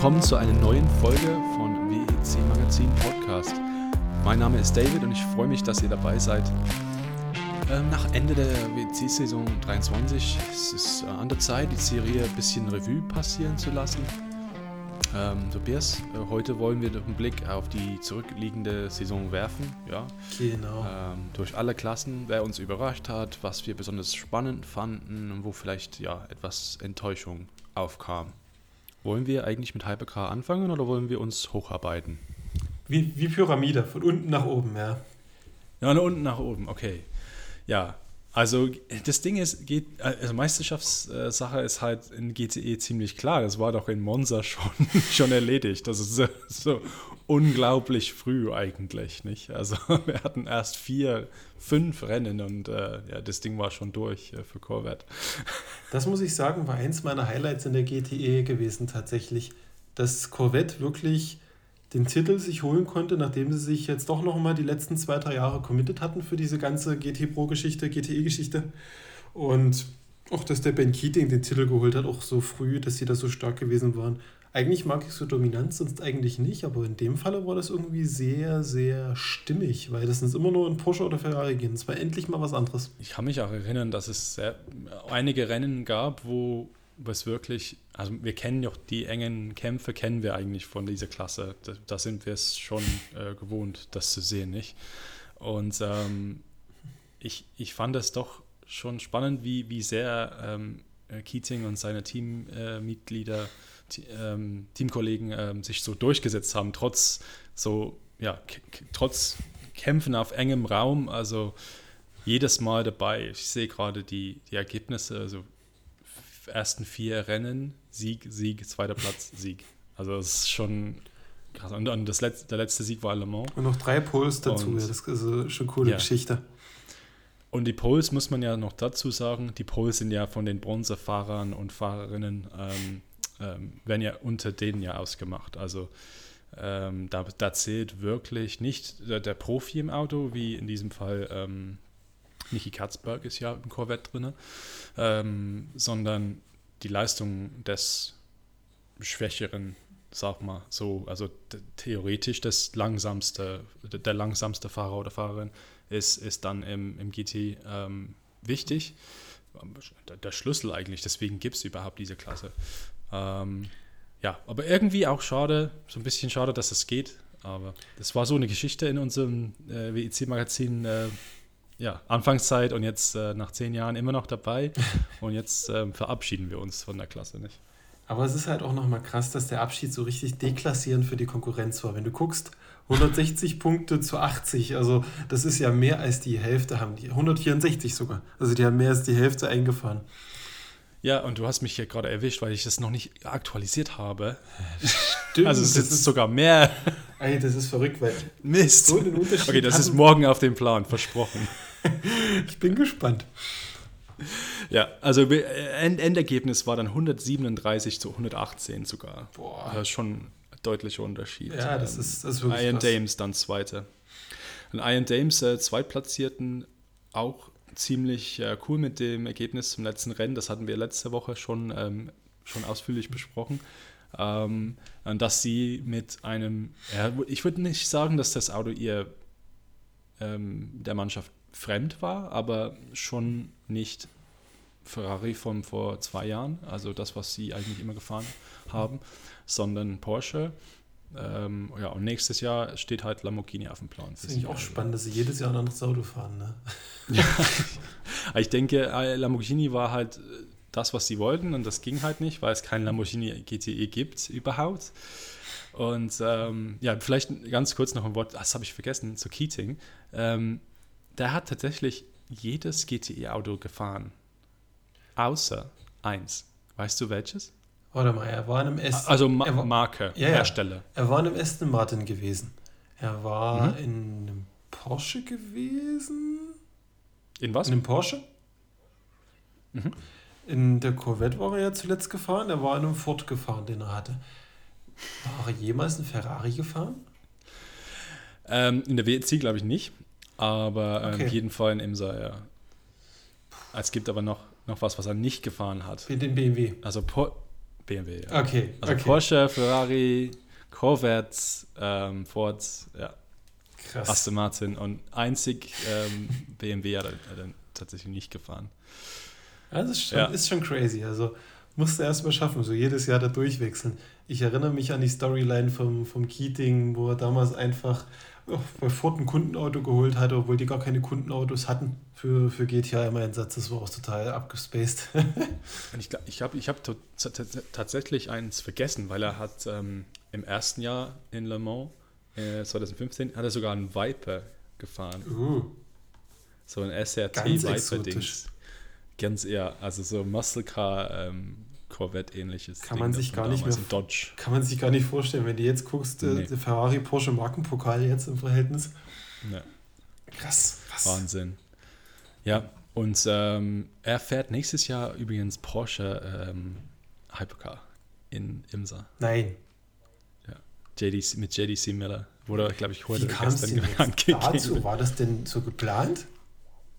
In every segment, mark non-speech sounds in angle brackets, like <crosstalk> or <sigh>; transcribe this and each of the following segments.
willkommen zu einer neuen Folge von WEC Magazin Podcast. Mein Name ist David und ich freue mich, dass ihr dabei seid. Ähm, nach Ende der WEC-Saison 23 ist es äh, an der Zeit, die Serie ein bisschen Revue passieren zu lassen. Ähm, Tobias, äh, heute wollen wir einen Blick auf die zurückliegende Saison werfen. Ja. Genau. Ähm, durch alle Klassen, wer uns überrascht hat, was wir besonders spannend fanden und wo vielleicht ja etwas Enttäuschung aufkam. Wollen wir eigentlich mit Hypercar anfangen oder wollen wir uns hocharbeiten? Wie, wie Pyramide, von unten nach oben, ja. Ja, von unten nach oben, okay. Ja, also das Ding ist, geht, also Meisterschaftssache ist halt in GTE ziemlich klar. Das war doch in Monza schon, <laughs> schon erledigt. Das ist so, so unglaublich früh eigentlich, nicht? Also <laughs> wir hatten erst vier, fünf Rennen und äh, ja, das Ding war schon durch äh, für Corvette. <laughs> Das muss ich sagen, war eins meiner Highlights in der GTE gewesen tatsächlich, dass Corvette wirklich den Titel sich holen konnte, nachdem sie sich jetzt doch noch mal die letzten zwei, drei Jahre committed hatten für diese ganze GT Pro-Geschichte, GTE-Geschichte. Und auch, dass der Ben Keating den Titel geholt hat, auch so früh, dass sie da so stark gewesen waren. Eigentlich mag ich so Dominanz, sonst eigentlich nicht, aber in dem Falle war das irgendwie sehr, sehr stimmig, weil das ist immer nur in Porsche oder Ferrari gehen. Es war endlich mal was anderes. Ich kann mich auch erinnern, dass es sehr, einige Rennen gab, wo was wirklich, also wir kennen ja die engen Kämpfe, kennen wir eigentlich von dieser Klasse. Da, da sind wir es schon äh, gewohnt, das zu sehen, nicht? Und ähm, ich, ich fand es doch schon spannend, wie, wie sehr ähm, äh, Keating und seine Teammitglieder, äh, ähm, Teamkollegen ähm, sich so durchgesetzt haben, trotz so, ja, trotz Kämpfen auf engem Raum, also jedes Mal dabei. Ich sehe gerade die, die Ergebnisse, also ersten vier Rennen Sieg, Sieg, zweiter Platz, <laughs> Sieg. Also das ist schon krass. Und, und das letzte, der letzte Sieg war Le Mans. Und noch drei Poles dazu, und, ja, das ist schon eine coole ja. Geschichte. Und die Poles muss man ja noch dazu sagen, die Poles sind ja von den Bronzefahrern und Fahrerinnen, ähm, ähm, werden ja unter denen ja ausgemacht. Also ähm, da, da, zählt wirklich nicht der, der, Profi im Auto, wie in diesem Fall ähm, Niki Katzberg ist ja im Corvette drin, ähm, sondern die Leistung des Schwächeren, sag mal so, also theoretisch das langsamste, der langsamste Fahrer oder Fahrerin ist, ist dann im, im GT ähm, wichtig. Der, der, Schlüssel eigentlich, deswegen gibt es überhaupt diese Klasse. Ähm, ja, aber irgendwie auch schade, so ein bisschen schade, dass es geht. Aber das war so eine Geschichte in unserem äh, WEC-Magazin. Äh, ja, Anfangszeit und jetzt äh, nach zehn Jahren immer noch dabei. <laughs> und jetzt äh, verabschieden wir uns von der Klasse nicht. Aber es ist halt auch nochmal krass, dass der Abschied so richtig deklassierend für die Konkurrenz war. Wenn du guckst, 160 Punkte zu 80, also das ist ja mehr als die Hälfte haben die. 164 sogar. Also die haben mehr als die Hälfte eingefahren. Ja, und du hast mich hier gerade erwischt, weil ich das noch nicht aktualisiert habe. Stimmt. Also es ist sogar mehr. Ey, das ist verrückt, weil. Mist. So okay, das ist morgen auf dem Plan, versprochen. <laughs> ich bin gespannt. Ja, also Endergebnis war dann 137 zu 118 sogar. Boah. Das ist schon ein deutlicher Unterschied. Ja, das ist, das ist wirklich Iron Dames dann Zweite. Und Iron Dames äh, Zweitplatzierten auch ziemlich äh, cool mit dem Ergebnis zum letzten Rennen. Das hatten wir letzte Woche schon, ähm, schon ausführlich besprochen. Ähm, dass sie mit einem, ja, ich würde nicht sagen, dass das Auto ihr ähm, der Mannschaft fremd war, aber schon nicht Ferrari von vor zwei Jahren, also das, was sie eigentlich immer gefahren haben, sondern Porsche. Ähm, ja, und nächstes Jahr steht halt Lamborghini auf dem Plan. Das finde ich auch spannend, dass sie jedes Jahr ein anderes Auto fahren. Ne? ja, <laughs> ich denke, äh, Lamborghini war halt äh, das, was sie wollten und das ging halt nicht, weil es kein Lamborghini GTE gibt überhaupt. Und ähm, ja, vielleicht ganz kurz noch ein Wort, das habe ich vergessen, zu Keating. Ähm, der hat tatsächlich jedes GTE-Auto gefahren, außer eins. Weißt du welches? Warte mal, er war in einem Aston Also Ma war, Marke, ja, Hersteller. Er war in einem Aston Martin gewesen. Er war mhm. in einem Porsche gewesen. In was? In einem Porsche. Mhm. In der Corvette war er ja zuletzt gefahren. Er war in einem Ford gefahren, den er hatte. War er jemals ein Ferrari gefahren? Ähm, in der WEC glaube ich nicht. Aber ähm, okay. ähm, jeden Fall in Imsa, ja. Es gibt aber noch, noch was, was er nicht gefahren hat. Den BMW. Also po BMW. Ja. Okay. Also okay. Porsche, Ferrari, Corvette, ähm, Ford, ja, Krass. Aston Martin und einzig ähm, BMW hat er, hat er tatsächlich nicht gefahren. Das ist schon, Ja. ist schon crazy. Also musst du erst mal schaffen, so jedes Jahr da durchwechseln. Ich erinnere mich an die Storyline vom, vom Keating, wo er damals einfach oh, bei Ford ein Kundenauto geholt hatte, obwohl die gar keine Kundenautos hatten für, für GTA im Einsatz. Das war auch total abgespaced. <laughs> Und ich ich habe ich hab tatsächlich eins vergessen, weil er hat ähm, im ersten Jahr in Le Mans äh, 2015 hat er sogar einen Viper gefahren. uh, So ein SRT Ganz Viper exotisch. Dings. Ganz eher, also so Muscle Car ähm, Corvette ähnliches. Kann man das sich gar nicht mehr Dodge. kann man sich gar nicht vorstellen, wenn du jetzt guckst, äh, Nee. der Ferrari Porsche Markenpokal jetzt im Verhältnis. Ja, Krass. Was? Wahnsinn. Ja, und ähm, er fährt nächstes Jahr übrigens Porsche ähm, Hypercar in Imsa. Nein. JDC, mit JDC Miller. Wurde, glaube ich, heute Wie gestern <laughs> bekannt dazu? War das denn so geplant?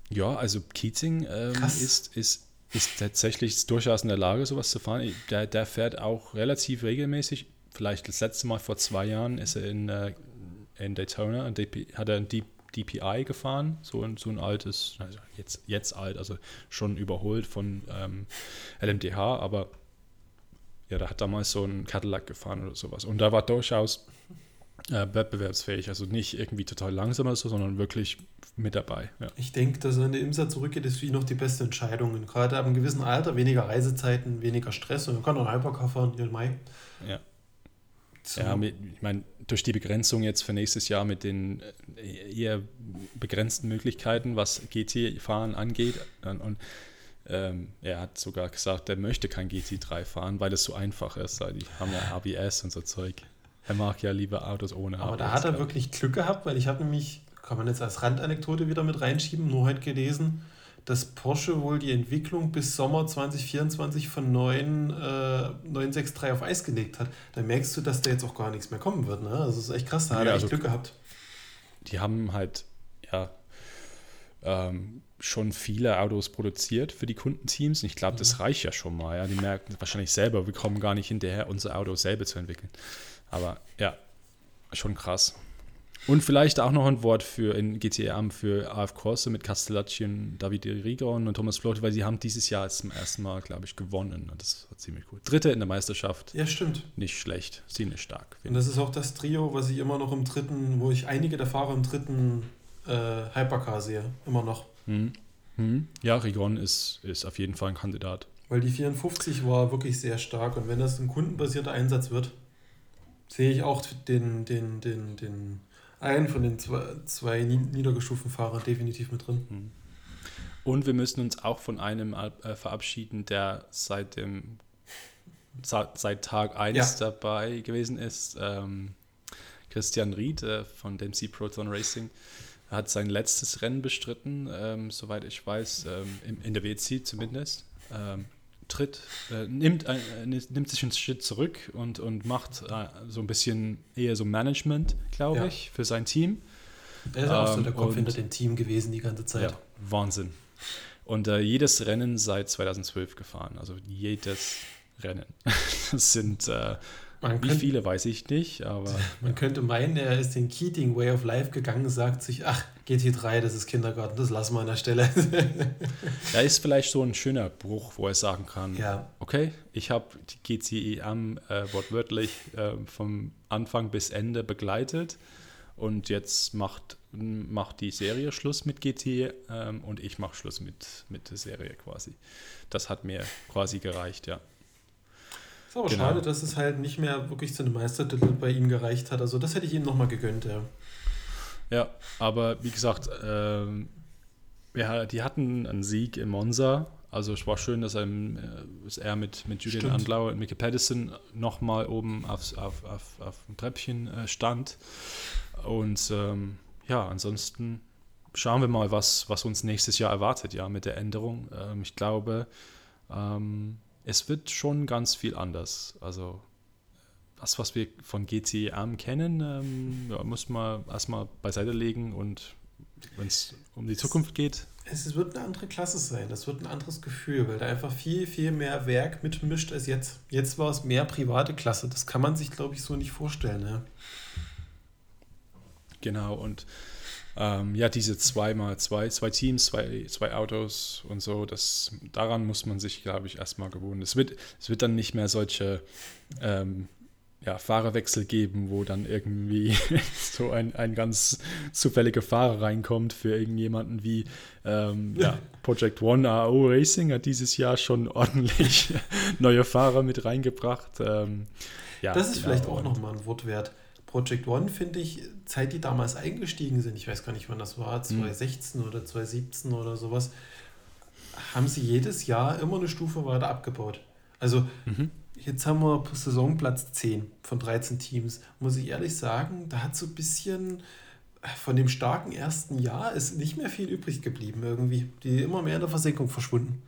Ja, also Keating ähm, ist, ist, ist tatsächlich durchaus in der Lage, sowas zu fahren. Der, der fährt auch relativ regelmäßig. Vielleicht das letzte Mal vor zwei Jahren ist er in, äh, in Daytona, ein DP, hat er ein DPI gefahren, so ein, so ein altes, also jetzt, jetzt alt, also schon überholt von ähm, LMDH, aber ja, der hat damals so einen Cadillac gefahren oder sowas. Und da war durchaus äh, wettbewerbsfähig, also nicht irgendwie total langsam oder so, sondern wirklich mit dabei. Ja. Ich denke, dass in der IMSA zurückgeht, ist für ihn noch die beste Entscheidung. Und Gerade ab einem gewissen Alter, weniger Reisezeiten, weniger Stress und er kann noch einen Hypercar fahren, ja, Mai. Ja. So. Ja, ich meine, durch die Begrenzung jetzt für nächstes Jahr mit den äh, eher begrenzten Möglichkeiten, was GT-Fahren angeht. Und, ähm, er hat sogar gesagt, er möchte kein GT3 fahren, weil es so einfach ist. Die haben ja ABS und so Zeug. Er mag ja lieber Autos ohne Aber ABS. da hat er wirklich Glück gehabt, weil ich habe nämlich, kann man jetzt als Randanekdote wieder mit reinschieben, nur heute gelesen, dass Porsche wohl die Entwicklung bis Sommer 2024 von neuen äh, 963 auf Eis gelegt hat. Da merkst du, dass da jetzt auch gar nichts mehr kommen wird. Ne? Also das ist echt krass, da hat Ja, er echt also- Glück gehabt. Die haben halt, ja, ähm, schon viele Autos produziert für die Kundenteams. Und ich glaube, das reicht ja schon mal. Ja. Die merken wahrscheinlich selber, wir kommen gar nicht hinterher, unser Auto selber zu entwickeln. Aber ja, schon krass. Und vielleicht auch noch ein Wort für in GTA für AF Corse mit Castellacci und David Rigon und Thomas Flotte, weil sie haben dieses Jahr zum ersten Mal, glaube ich, gewonnen. Und das war ziemlich gut. Dritte in der Meisterschaft. Ja, stimmt. Nicht schlecht, ziemlich stark. Und das ist auch das Trio, was ich immer noch im dritten, wo ich einige der Fahrer im dritten äh, Hypercar sehe. Immer noch. Hm. Hm. Ja, Rigon ist, ist auf jeden Fall ein Kandidat. Weil die 54 war wirklich sehr stark und wenn das ein kundenbasierter Einsatz wird, sehe ich auch den, den, den, den einen von den zwei, zwei ni- niedergestuften Fahrern definitiv mit drin. Und wir müssen uns auch von einem äh, verabschieden, der seit dem seit Tag 1 Ja. dabei gewesen ist. Ähm, Christian Ried äh, von Dempsey Proton Racing hat sein letztes Rennen bestritten, ähm, soweit ich weiß, ähm, in, in der WC zumindest. Ähm, tritt, äh, nimmt, ein, äh, nimmt sich einen Schritt zurück und, und macht äh, so ein bisschen eher so Management, glaube Ja. ich, für sein Team. Er ist auch so Ähm, der Kopf hinter dem Team gewesen die ganze Zeit. Ja, Wahnsinn. Und äh, jedes Rennen seit 2012 gefahren, also jedes Rennen. <laughs> Das sind, äh, Man, wie könnt, viele weiß ich nicht, aber <laughs> man könnte meinen, er ist den Keating Way of Life gegangen, sagt sich, ach, GT3, das ist Kindergarten, das lassen wir an der Stelle. <laughs> da ist vielleicht so ein schöner Bruch, wo er sagen kann, ja, okay, ich habe die GCEM äh, wortwörtlich äh, vom Anfang bis Ende begleitet und jetzt macht, macht die Serie Schluss mit GT ähm, und ich mache Schluss mit, mit der Serie quasi. Das hat mir quasi gereicht, ja. Ist aber Genau. schade, dass es halt nicht mehr wirklich zu einem Meistertitel bei ihm gereicht hat. Also das hätte ich ihm nochmal gegönnt, ja. Ja, aber wie gesagt, ähm, ja, die hatten einen Sieg in Monza. Also es war schön, dass er, äh, dass er mit, mit Julian Stimmt. Andlau und Mickey Pedersen nochmal oben aufs, auf, auf, auf dem Treppchen äh, stand. Und ähm, ja, ansonsten schauen wir mal, was, was uns nächstes Jahr erwartet, ja, mit der Änderung. Ähm, ich glaube, ähm, es wird schon ganz viel anders. Also das, was wir von GTM kennen, ähm, ja, muss man erstmal beiseite legen und wenn es um die Zukunft geht, Es wird eine andere Klasse sein, das wird ein anderes Gefühl, weil da einfach viel, viel mehr Werk mitmischt als jetzt. Jetzt war es mehr private Klasse, das kann man sich, glaube ich, so nicht vorstellen. Ja. Genau, und ähm, ja, diese zweimal zwei, zwei Teams, zwei, zwei Autos und so, das, daran muss man sich, glaube ich, erstmal gewöhnen. Es wird, es wird dann nicht mehr solche ähm, ja, Fahrerwechsel geben, wo dann irgendwie <laughs> so ein, ein ganz zufälliger Fahrer reinkommt für irgendjemanden wie ähm, ja, <laughs> Project One AO Racing hat dieses Jahr schon ordentlich <laughs> neue Fahrer mit reingebracht. Ähm, ja, das ist genau, vielleicht auch nochmal ein Wort wert. Project One finde ich, seit die damals eingestiegen sind, ich weiß gar nicht, wann das war, 2016 mhm. oder 2017 oder sowas, haben sie jedes Jahr immer eine Stufe weiter abgebaut. Also mhm. jetzt haben wir Saisonplatz 10 von 13 Teams. Muss ich ehrlich sagen, da hat so ein bisschen von dem starken ersten Jahr ist nicht mehr viel übrig geblieben irgendwie. Die immer mehr in der Versenkung verschwunden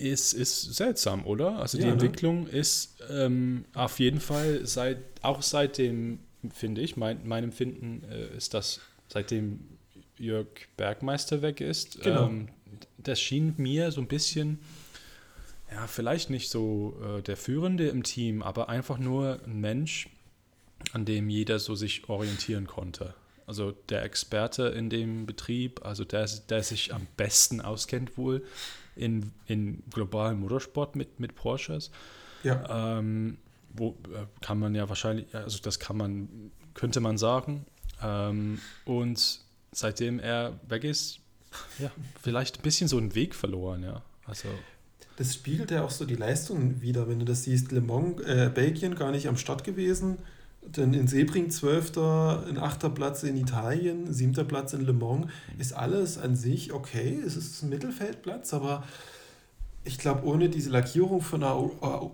ist, ist seltsam, oder? Also ja, die ne? Entwicklung ne? ist ähm, auf jeden Fall seit, auch seitdem, finde ich, mein, mein Empfinden äh, ist, dass seitdem Jörg Bergmeister weg ist, genau. ähm, das schien mir so ein bisschen, ja, vielleicht nicht so äh, der Führende im Team, aber einfach nur ein Mensch, an dem jeder so sich orientieren konnte. Also der Experte in dem Betrieb, also der, der sich am besten auskennt wohl in, in globalen Motorsport mit, mit Porsches. Ja. Ähm, wo äh, kann man ja wahrscheinlich, also das kann man, könnte man sagen. Ähm, und seitdem er weg ist, ja, vielleicht ein bisschen so einen Weg verloren, ja. Also. Das spiegelt ja auch so die Leistung wieder, wenn du das siehst. Le Mans, äh, Belgien gar nicht am Start gewesen, dann in Sebring 12. ein 8. Platz in Italien, 7. Platz in Le Mans, ist alles an sich okay. Es ist ein Mittelfeldplatz, aber ich glaube, ohne diese Lackierung von AO, AO,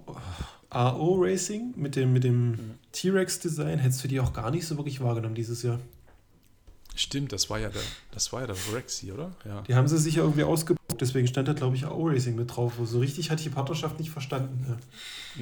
AO Racing mit dem, mit dem mhm. T-Rex-Design hättest du die auch gar nicht so wirklich wahrgenommen dieses Jahr. Stimmt, das war ja der, das war ja der Rexy, oder? Ja. Die haben sie sich ja irgendwie ausgebaut, deswegen stand da, glaube ich, AO Racing mit drauf. So richtig hat die Partnerschaft nicht verstanden. Ja.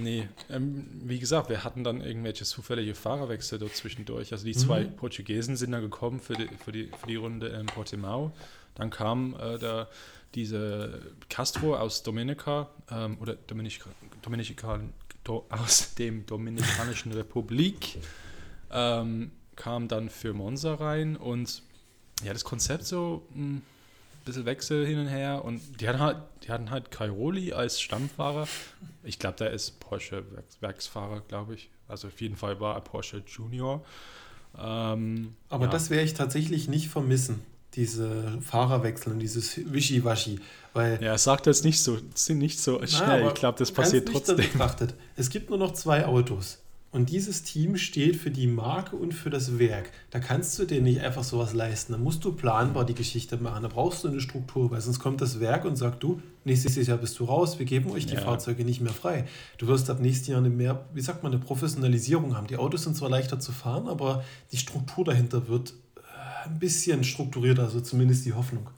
Nee, ähm, wie gesagt, wir hatten dann irgendwelche zufällige Fahrerwechsel dort zwischendurch. Also die zwei mhm. Portugiesen sind dann gekommen für die, für die, für die Runde in Portimao. Dann kam äh, der, diese Castro aus Dominica ähm, oder Dominica, Dominica, do, aus dem Dominikanischen Republik. Ähm, kam dann für Monza rein und ja, das Konzept so ein hm, bisschen Wechsel hin und her und die hatten halt, die hatten halt Cairoli als Stammfahrer. Ich glaube, der ist Porsche Werksfahrer, glaube ich. Also auf jeden Fall war er Porsche Junior. Ähm, Aber ja. das werde ich tatsächlich nicht vermissen, diese Fahrerwechsel und dieses Wischiwaschi. Weil ja, sagt das nicht so, nicht so schnell. ich glaube, das passiert trotzdem. Betrachtet. Es gibt nur noch zwei Autos. Und dieses Team steht für die Marke und für das Werk. Da kannst du dir nicht einfach sowas leisten. Da musst du planbar die Geschichte machen. Da brauchst du eine Struktur, weil sonst kommt das Werk und sagt, du, nächstes Jahr bist du raus, wir geben euch die ja. Fahrzeuge nicht mehr frei. Du wirst ab nächstes Jahr eine mehr, wie sagt man, eine Professionalisierung haben. Die Autos sind zwar leichter zu fahren, aber die Struktur dahinter wird äh, ein bisschen strukturierter, also zumindest die Hoffnung.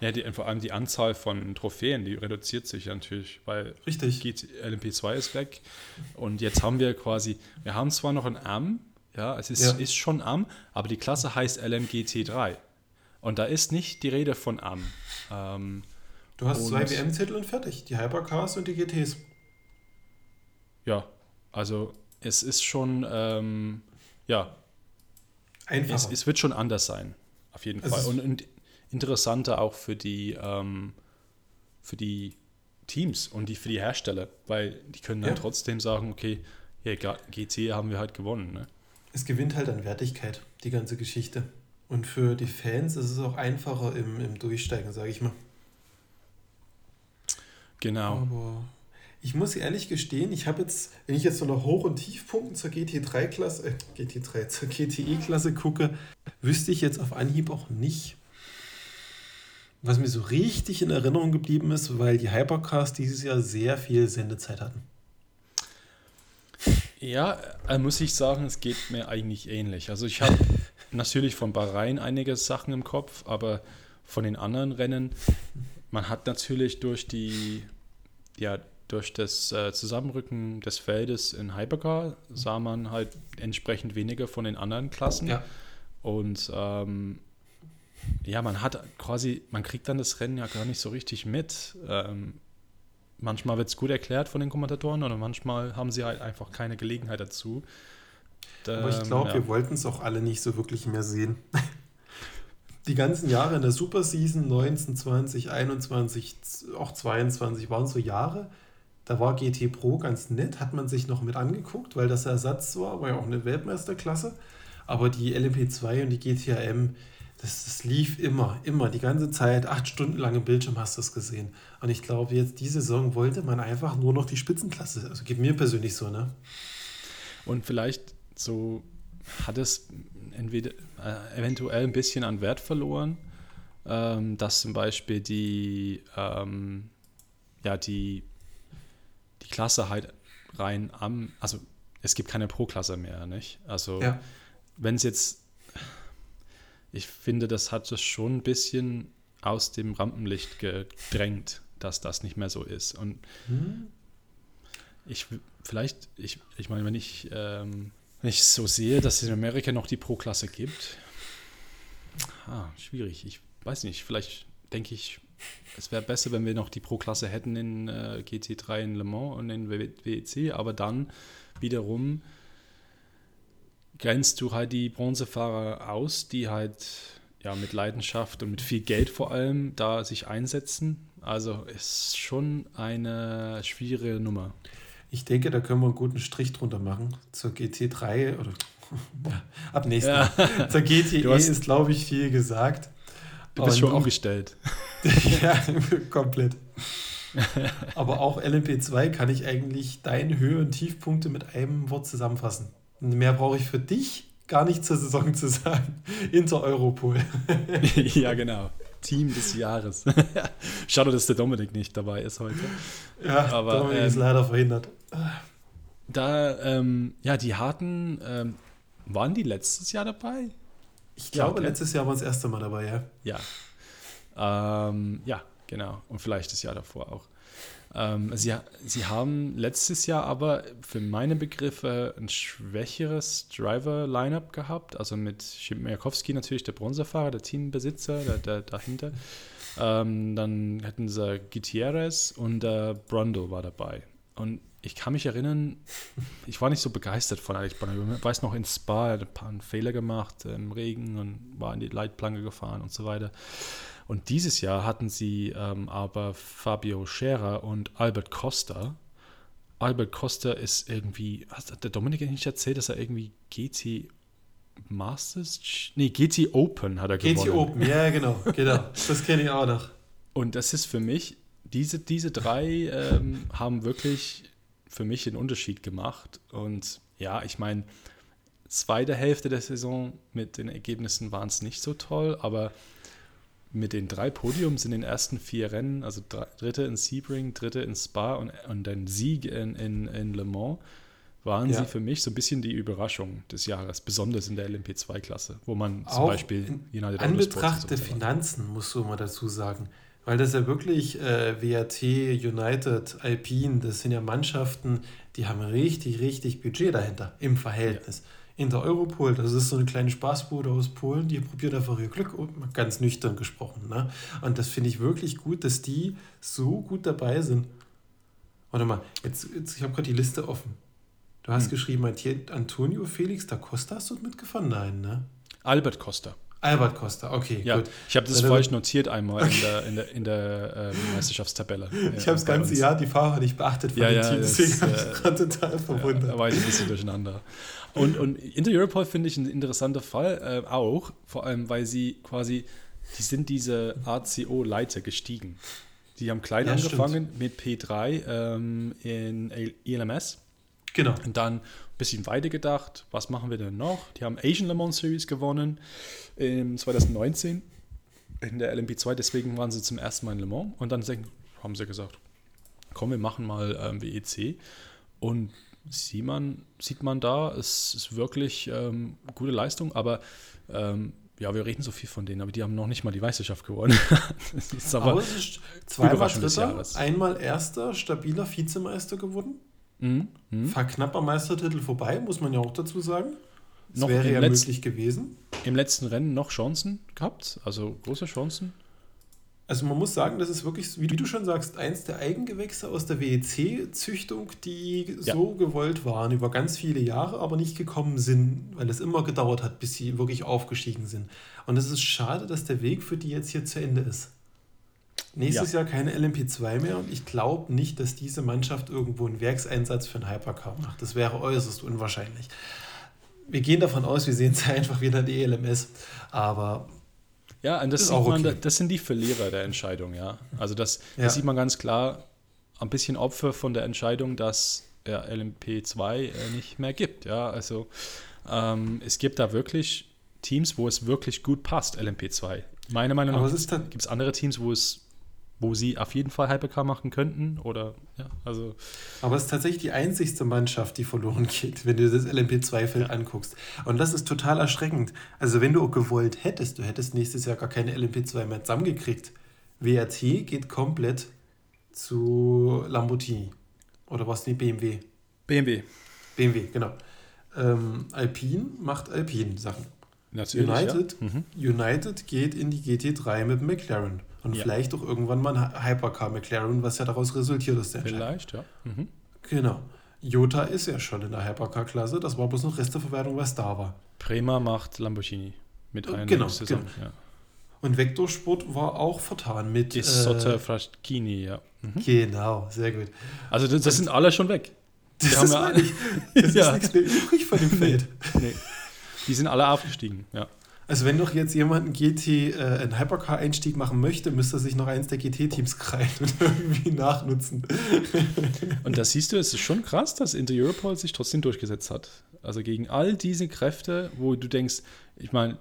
Ja, die, vor allem die Anzahl von Trophäen, die reduziert sich natürlich, weil Richtig. LMP2 ist weg und jetzt haben wir quasi, wir haben zwar noch ein AM, ja, es ist, ja. ist schon AM, aber die Klasse heißt LMGT3 und da ist nicht die Rede von AM. Ähm, du hast zwei WM-Titel und fertig, die Hypercars und die GTs. Ja, also es ist schon, ähm, ja, Einfacher. Es, es, wird schon anders sein, auf jeden Fall. Und, und interessanter auch für die, ähm, für die Teams und die, für die Hersteller, weil die können dann ja. trotzdem sagen, okay, ja, GC haben wir halt gewonnen. Ne? Es gewinnt halt an Wertigkeit, die ganze Geschichte. Und für die Fans ist es auch einfacher im, im Durchsteigen, sage ich mal. Genau. Aber ich muss ehrlich gestehen, ich habe jetzt, wenn ich jetzt so nach Hoch- und Tiefpunkten zur GT3-Klasse, äh, GT3, zur GTE-Klasse gucke, wüsste ich jetzt auf Anhieb auch nicht, was mir so richtig in Erinnerung geblieben ist, weil die Hypercars dieses Jahr sehr viel Sendezeit hatten. Ja, äh, muss ich sagen, es geht mir eigentlich ähnlich. Also ich habe <laughs> natürlich von Bahrain einige Sachen im Kopf, aber von den anderen Rennen, man hat natürlich durch die, ja, durch das äh, Zusammenrücken des Feldes in Hypercar sah man halt entsprechend weniger von den anderen Klassen. Ja. Und ähm, ja, man hat quasi, man kriegt dann das Rennen ja gar nicht so richtig mit. Ähm, manchmal wird es gut erklärt von den Kommentatoren und manchmal haben sie halt einfach keine Gelegenheit dazu. Aber ich glaube, ja. wir wollten es auch alle nicht so wirklich mehr sehen. <laughs> Die ganzen Jahre in der Super Season 19, 20, 21, auch 22 waren so Jahre. Da war GT Pro ganz nett, hat man sich noch mit angeguckt, weil das Ersatz war, war ja auch eine Weltmeisterklasse. Aber die LMP2 und die GTAM, das, das lief immer, immer, die ganze Zeit, acht Stunden lang im Bildschirm hast du es gesehen. Und ich glaube, jetzt diese Saison wollte man einfach nur noch die Spitzenklasse. Also geht mir persönlich so, ne? Und vielleicht so hat es entweder äh, eventuell ein bisschen an Wert verloren, ähm, dass zum Beispiel die, ähm, ja, die, die Klasse halt rein am, also es gibt keine Pro-Klasse mehr, nicht? Also ja. wenn es jetzt, ich finde, das hat es schon ein bisschen aus dem Rampenlicht gedrängt, dass das nicht mehr so ist. Und hm. ich vielleicht, ich, ich meine, wenn ich ähm, wenn ich so sehe, dass es in Amerika noch die Pro-Klasse gibt, ah, schwierig. Ich weiß nicht, vielleicht denke ich, es wäre besser, wenn wir noch die Pro-Klasse hätten in äh, GT3 in Le Mans und in WEC, aber dann wiederum grenzt du halt die Bronzefahrer aus, die halt ja mit Leidenschaft und mit viel Geld vor allem da sich einsetzen. Also ist schon eine schwierige Nummer. Ich denke, da können wir einen guten Strich drunter machen. Zur GT3 oder <laughs> ab nächsten ja. Zur GTE ist, glaube ich, viel gesagt. Du bist schon umgestellt. <laughs> ja, komplett. Aber auch LMP2 kann ich eigentlich deine Höhe- und Tiefpunkte mit einem Wort zusammenfassen. Mehr brauche ich für dich gar nicht zur Saison zu sagen. Inter Europol. <laughs> ja, genau. Team des Jahres. <laughs> Schade, dass der Dominik nicht dabei ist heute. Ja, aber Dominik ähm, ist leider verhindert. Da, ähm, ja, die harten, ähm, waren die letztes Jahr dabei? Ich glaube, ja, letztes Jahr waren das erste Mal dabei, ja. Ja. Ähm, ja, genau. Und vielleicht das Jahr davor auch. Ähm, sie, sie haben letztes Jahr aber für meine Begriffe ein schwächeres Driver-Lineup gehabt. Also mit Schimpmiakowski natürlich der Bronzefahrer, der Teambesitzer, der, der dahinter. Ähm, dann hatten sie Gutierrez und äh, Brundle war dabei. Und ich kann mich erinnern, ich war nicht so begeistert von Alex Brundle. Ich weiß noch, in Spa, hat ein paar Fehler gemacht im Regen und war in die Leitplanke gefahren und so weiter. Und dieses Jahr hatten sie ähm, aber Fabio Scherer und Albert Costa. Albert Costa ist irgendwie, hat der Dominik nicht erzählt, dass er irgendwie GT Masters, nee, GT Open hat er gewonnen. GT Open, ja, genau, genau. Das kenne ich auch noch. Und das ist für mich, diese, diese drei ähm, haben wirklich für mich den Unterschied gemacht. Und ja, ich meine, zweite Hälfte der Saison mit den Ergebnissen waren es nicht so toll, aber mit den drei Podiums in den ersten vier Rennen, also dritte in Sebring, dritte in Spa und, und dann Sieg in, in, in Le Mans, waren ja. sie für mich so ein bisschen die Überraschung des Jahres, besonders in der LMP2-Klasse, wo man zum Auch Beispiel United An Betracht der Finanzen, musst du mal dazu sagen. Weil das ja wirklich äh, WAT, United, Alpine, das sind ja Mannschaften, die haben richtig, richtig Budget dahinter im Verhältnis. Ja in der Europol. Das ist so eine kleine Spaßbude aus Polen, die probiert einfach ihr Glück, ganz nüchtern gesprochen. Ne? Und das finde ich wirklich gut, dass die so gut dabei sind. Warte mal, jetzt, jetzt ich habe gerade die Liste offen. Du hast hm. geschrieben, Antonio Felix da Costa hast du mitgefahren? Nein, ne? Albert Costa. Albert Costa, okay, ja, gut. Ich habe das Dann falsch notiert einmal okay. in der, in der, in der ähm, Meisterschaftstabelle. <laughs> ich habe das ganze uns. Jahr die Fahrer nicht beachtet von ja, den ja, Teams, deswegen habe ich gerade total verwundert. Ja, da war ich ein bisschen durcheinander. Und, und Inter Europol finde ich ein interessanter Fall äh, auch, vor allem weil sie quasi, die sind diese ACO-Leiter gestiegen. Die haben klein ja, angefangen stimmt. mit P3 ähm, in ELMS. Genau. Und dann ein bisschen weiter gedacht, was machen wir denn noch? Die haben Asian Le Mans Series gewonnen im 2019 in der LMP2, deswegen waren sie zum ersten Mal in Le Mans. Und dann haben sie gesagt, komm, wir machen mal ähm, WEC. Und sieht man, sieht man da, es ist wirklich ähm, gute Leistung, aber ähm, ja, wir reden so viel von denen, aber die haben noch nicht mal die Meisterschaft gewonnen. <laughs> das ist aber, aber es ist zweimal Dritter, einmal erster, stabiler Vizemeister geworden. Mhm. Mhm. War knapper Meistertitel vorbei, muss man ja auch dazu sagen. Das noch wäre ja möglich gewesen. im letzten Rennen noch Chancen gehabt, also große Chancen. Also man muss sagen, das ist wirklich, wie du schon sagst, eins der Eigengewächse aus der WEC-Züchtung, die ja. so gewollt waren über ganz viele Jahre, aber nicht gekommen sind, weil es immer gedauert hat, bis sie wirklich aufgestiegen sind. Und es ist schade, dass der Weg für die jetzt hier zu Ende ist. Nächstes ja. Jahr keine LMP2 mehr und ich glaube nicht, dass diese Mannschaft irgendwo einen Werkseinsatz für einen Hypercar macht. Das wäre äußerst unwahrscheinlich. Wir gehen davon aus, wir sehen es <laughs> einfach wieder in die ELMS, aber ja, und das, man, okay. das sind die Verlierer der Entscheidung, ja. Also das, ja. das sieht man ganz klar, ein bisschen Opfer von der Entscheidung, dass ja, LMP2 äh, nicht mehr gibt, ja. Also ähm, es gibt da wirklich Teams, wo es wirklich gut passt, LMP2. Meiner Meinung nach gibt es andere Teams, wo es wo sie auf jeden Fall Hypercar machen könnten oder ja, also. Aber es ist tatsächlich die einzigste Mannschaft, die verloren geht, wenn du das LMP2-Feld anguckst. Und das ist total erschreckend. Also wenn du auch gewollt hättest, du hättest nächstes Jahr gar keine LMP2 mehr zusammengekriegt. WRT geht komplett zu Lamborghini. Oder was nicht BMW? BMW. BMW, genau. Ähm, Alpine macht Alpine-Sachen. United, ja. mhm. United geht in die GT3 mit McLaren. Und ja. vielleicht auch irgendwann mal ein Hypercar McLaren, was ja daraus resultiert ist. Vielleicht, ja. Mhm. Genau. Jota ist ja schon in der Hypercar-Klasse. Das war bloß noch Resteverwertung, was da war. Prima macht Lamborghini mit einer genau, Saison. Genau. Ja. Und Vektorsport war auch vertan mit. Isotta äh, Fraschini, ja. Mhm. Genau, sehr gut. Also, das, das sind alle schon weg. Das, ist, ja, <laughs> das ja. ist nichts mehr übrig von dem <laughs> Feld. Nee. Die sind alle aufgestiegen, ja. Also wenn doch jetzt jemand einen GT, äh, einen Hypercar-Einstieg machen möchte, müsste er sich noch eins der GT-Teams <laughs> krallen und irgendwie nachnutzen. <laughs> und da siehst du, es ist schon krass, dass Inter Europol sich trotzdem durchgesetzt hat. Also gegen all diese Kräfte, wo du denkst, ich meine,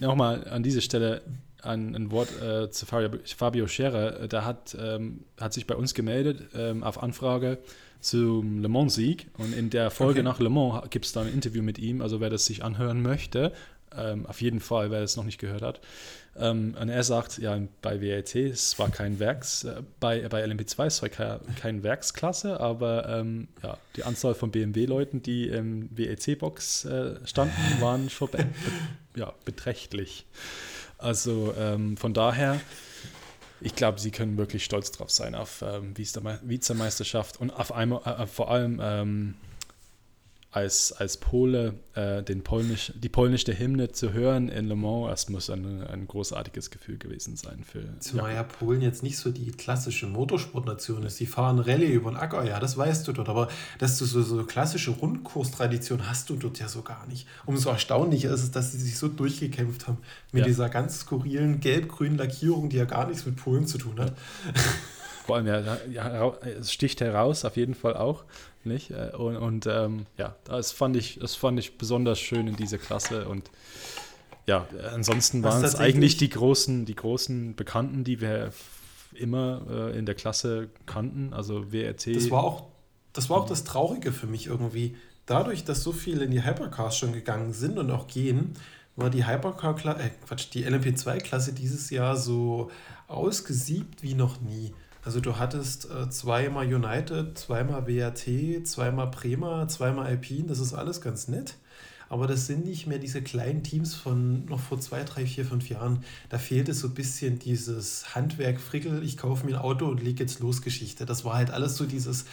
nochmal an dieser Stelle ein, ein Wort äh, zu Fabio, Fabio Scherer, der hat, ähm, hat sich bei uns gemeldet ähm, auf Anfrage zum Le Mans-Sieg und in der Folge okay. nach Le Mans gibt es da ein Interview mit ihm, also wer das sich anhören möchte, ähm, auf jeden Fall, wer es noch nicht gehört hat. Ähm, und er sagt, ja, bei WRT, es war kein Werks, äh, bei, bei LMP2 es war keine, kein Werksklasse, aber ähm, ja, die Anzahl von BMW-Leuten, die im WEC-Box äh, standen, <laughs> waren schon be ja, beträchtlich. Also ähm, von daher, ich glaube, sie können wirklich stolz drauf sein auf ähm, Vizemeisterschaft und auf einmal, äh, vor allem ähm, als, als Pole äh, den polnisch, die polnische Hymne zu hören in Le Mans, das muss ein, ein großartiges Gefühl gewesen sein. Für, Zumal ja. Polen jetzt nicht so die klassische Motorsportnation ist. Die fahren Rallye über den Acker, ja, das weißt du dort. Aber dass du so, so klassische Rundkurstradition hast du dort ja so gar nicht. Umso erstaunlicher ist es, dass sie sich so durchgekämpft haben mit ja. dieser ganz skurrilen gelb-grünen Lackierung, die ja gar nichts mit Polen zu tun hat. Vor allem, ja, ja, es sticht heraus, auf jeden Fall auch. Nicht? Äh, und, und ähm, ja, das fand, ich, das fand ich besonders schön in dieser Klasse. Und ja, ansonsten waren es eigentlich die großen, die großen Bekannten, die wir immer äh, in der Klasse kannten. Also WRT. Das war auch das, war auch das Traurige für mich irgendwie. Dadurch, dass so viele in die Hypercars schon gegangen sind und auch gehen, war die Hypercar, äh, Quatsch, die LMP2-Klasse dieses Jahr so ausgesiebt wie noch nie. Also du hattest äh, zweimal United, zweimal WRT, zweimal Prema, zweimal Alpine, das ist alles ganz nett. Aber das sind nicht mehr diese kleinen Teams von noch vor zwei, drei, vier, fünf Jahren. Da fehlt es so ein bisschen dieses Handwerk, Frickel, ich kaufe mir ein Auto und leg jetzt los Geschichte. Das war halt alles so dieses,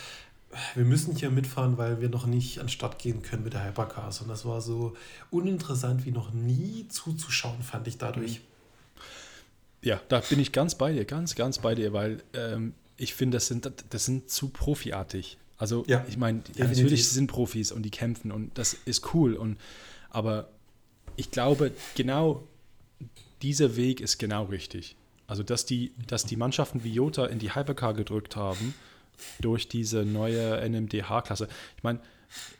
wir müssen hier mitfahren, weil wir noch nicht an Start gehen können mit der Hypercars. Und das war so uninteressant wie noch nie zuzuschauen, fand ich dadurch. Mhm. Ja, da bin ich ganz bei dir, ganz, ganz bei dir, weil ähm, ich finde, das sind, das sind zu profiartig. Also ja, ich meine, natürlich sind Profis und die kämpfen und das ist cool. Und, aber ich glaube, genau dieser Weg ist genau richtig. Also dass die, dass die Mannschaften wie Jota in die Hypercar gedrückt haben durch diese neue NMDH-Klasse. Ich meine,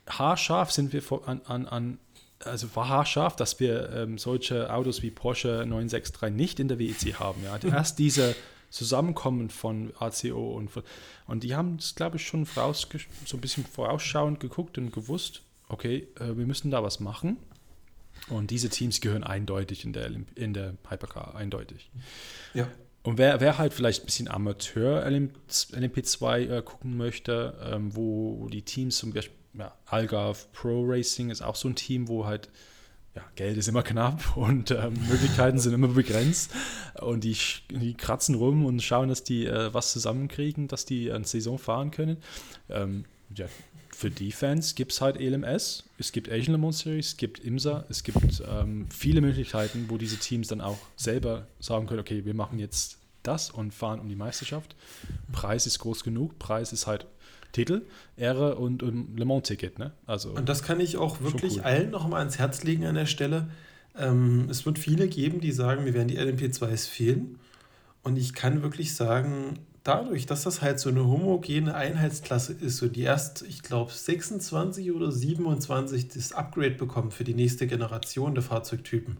haarscharf sind wir an, an, an also war haarscharf, dass wir ähm, solche Autos wie Porsche 963 nicht in der WEC haben. Ja. Erst diese Zusammenkommen von ACO und, und die haben es, glaube ich, schon voraus, so ein bisschen vorausschauend geguckt und gewusst, okay, äh, wir müssen da was machen. Und diese Teams gehören eindeutig in der, in der Hypercar, eindeutig. Ja. Und wer, wer halt vielleicht ein bisschen Amateur LMP2 äh, gucken möchte, ähm, wo die Teams zum Beispiel ja, Algarve Pro Racing ist auch so ein Team, wo halt ja, Geld ist immer knapp <laughs> und äh, Möglichkeiten sind immer begrenzt. Und die, die kratzen rum und schauen, dass die äh, was zusammenkriegen, dass die eine Saison fahren können. Ähm, ja, für die Fans gibt es halt ELMS, es gibt Asian Le Mans Series, es gibt IMSA, es gibt ähm, viele Möglichkeiten, wo diese Teams dann auch selber sagen können, okay, wir machen jetzt das und fahren um die Meisterschaft. Preis ist groß genug, Preis ist halt Titel, Ehre und, und Le Mans-Ticket. Ne? Also, und das kann ich auch wirklich cool. allen noch mal ans Herz legen an der Stelle. Ähm, es wird viele geben, die sagen, mir werden die LMP2s fehlen. Und ich kann wirklich sagen, dadurch, dass das halt so eine homogene Einheitsklasse ist, so die erst, ich glaube, 26 oder 27 das Upgrade bekommen für die nächste Generation der Fahrzeugtypen,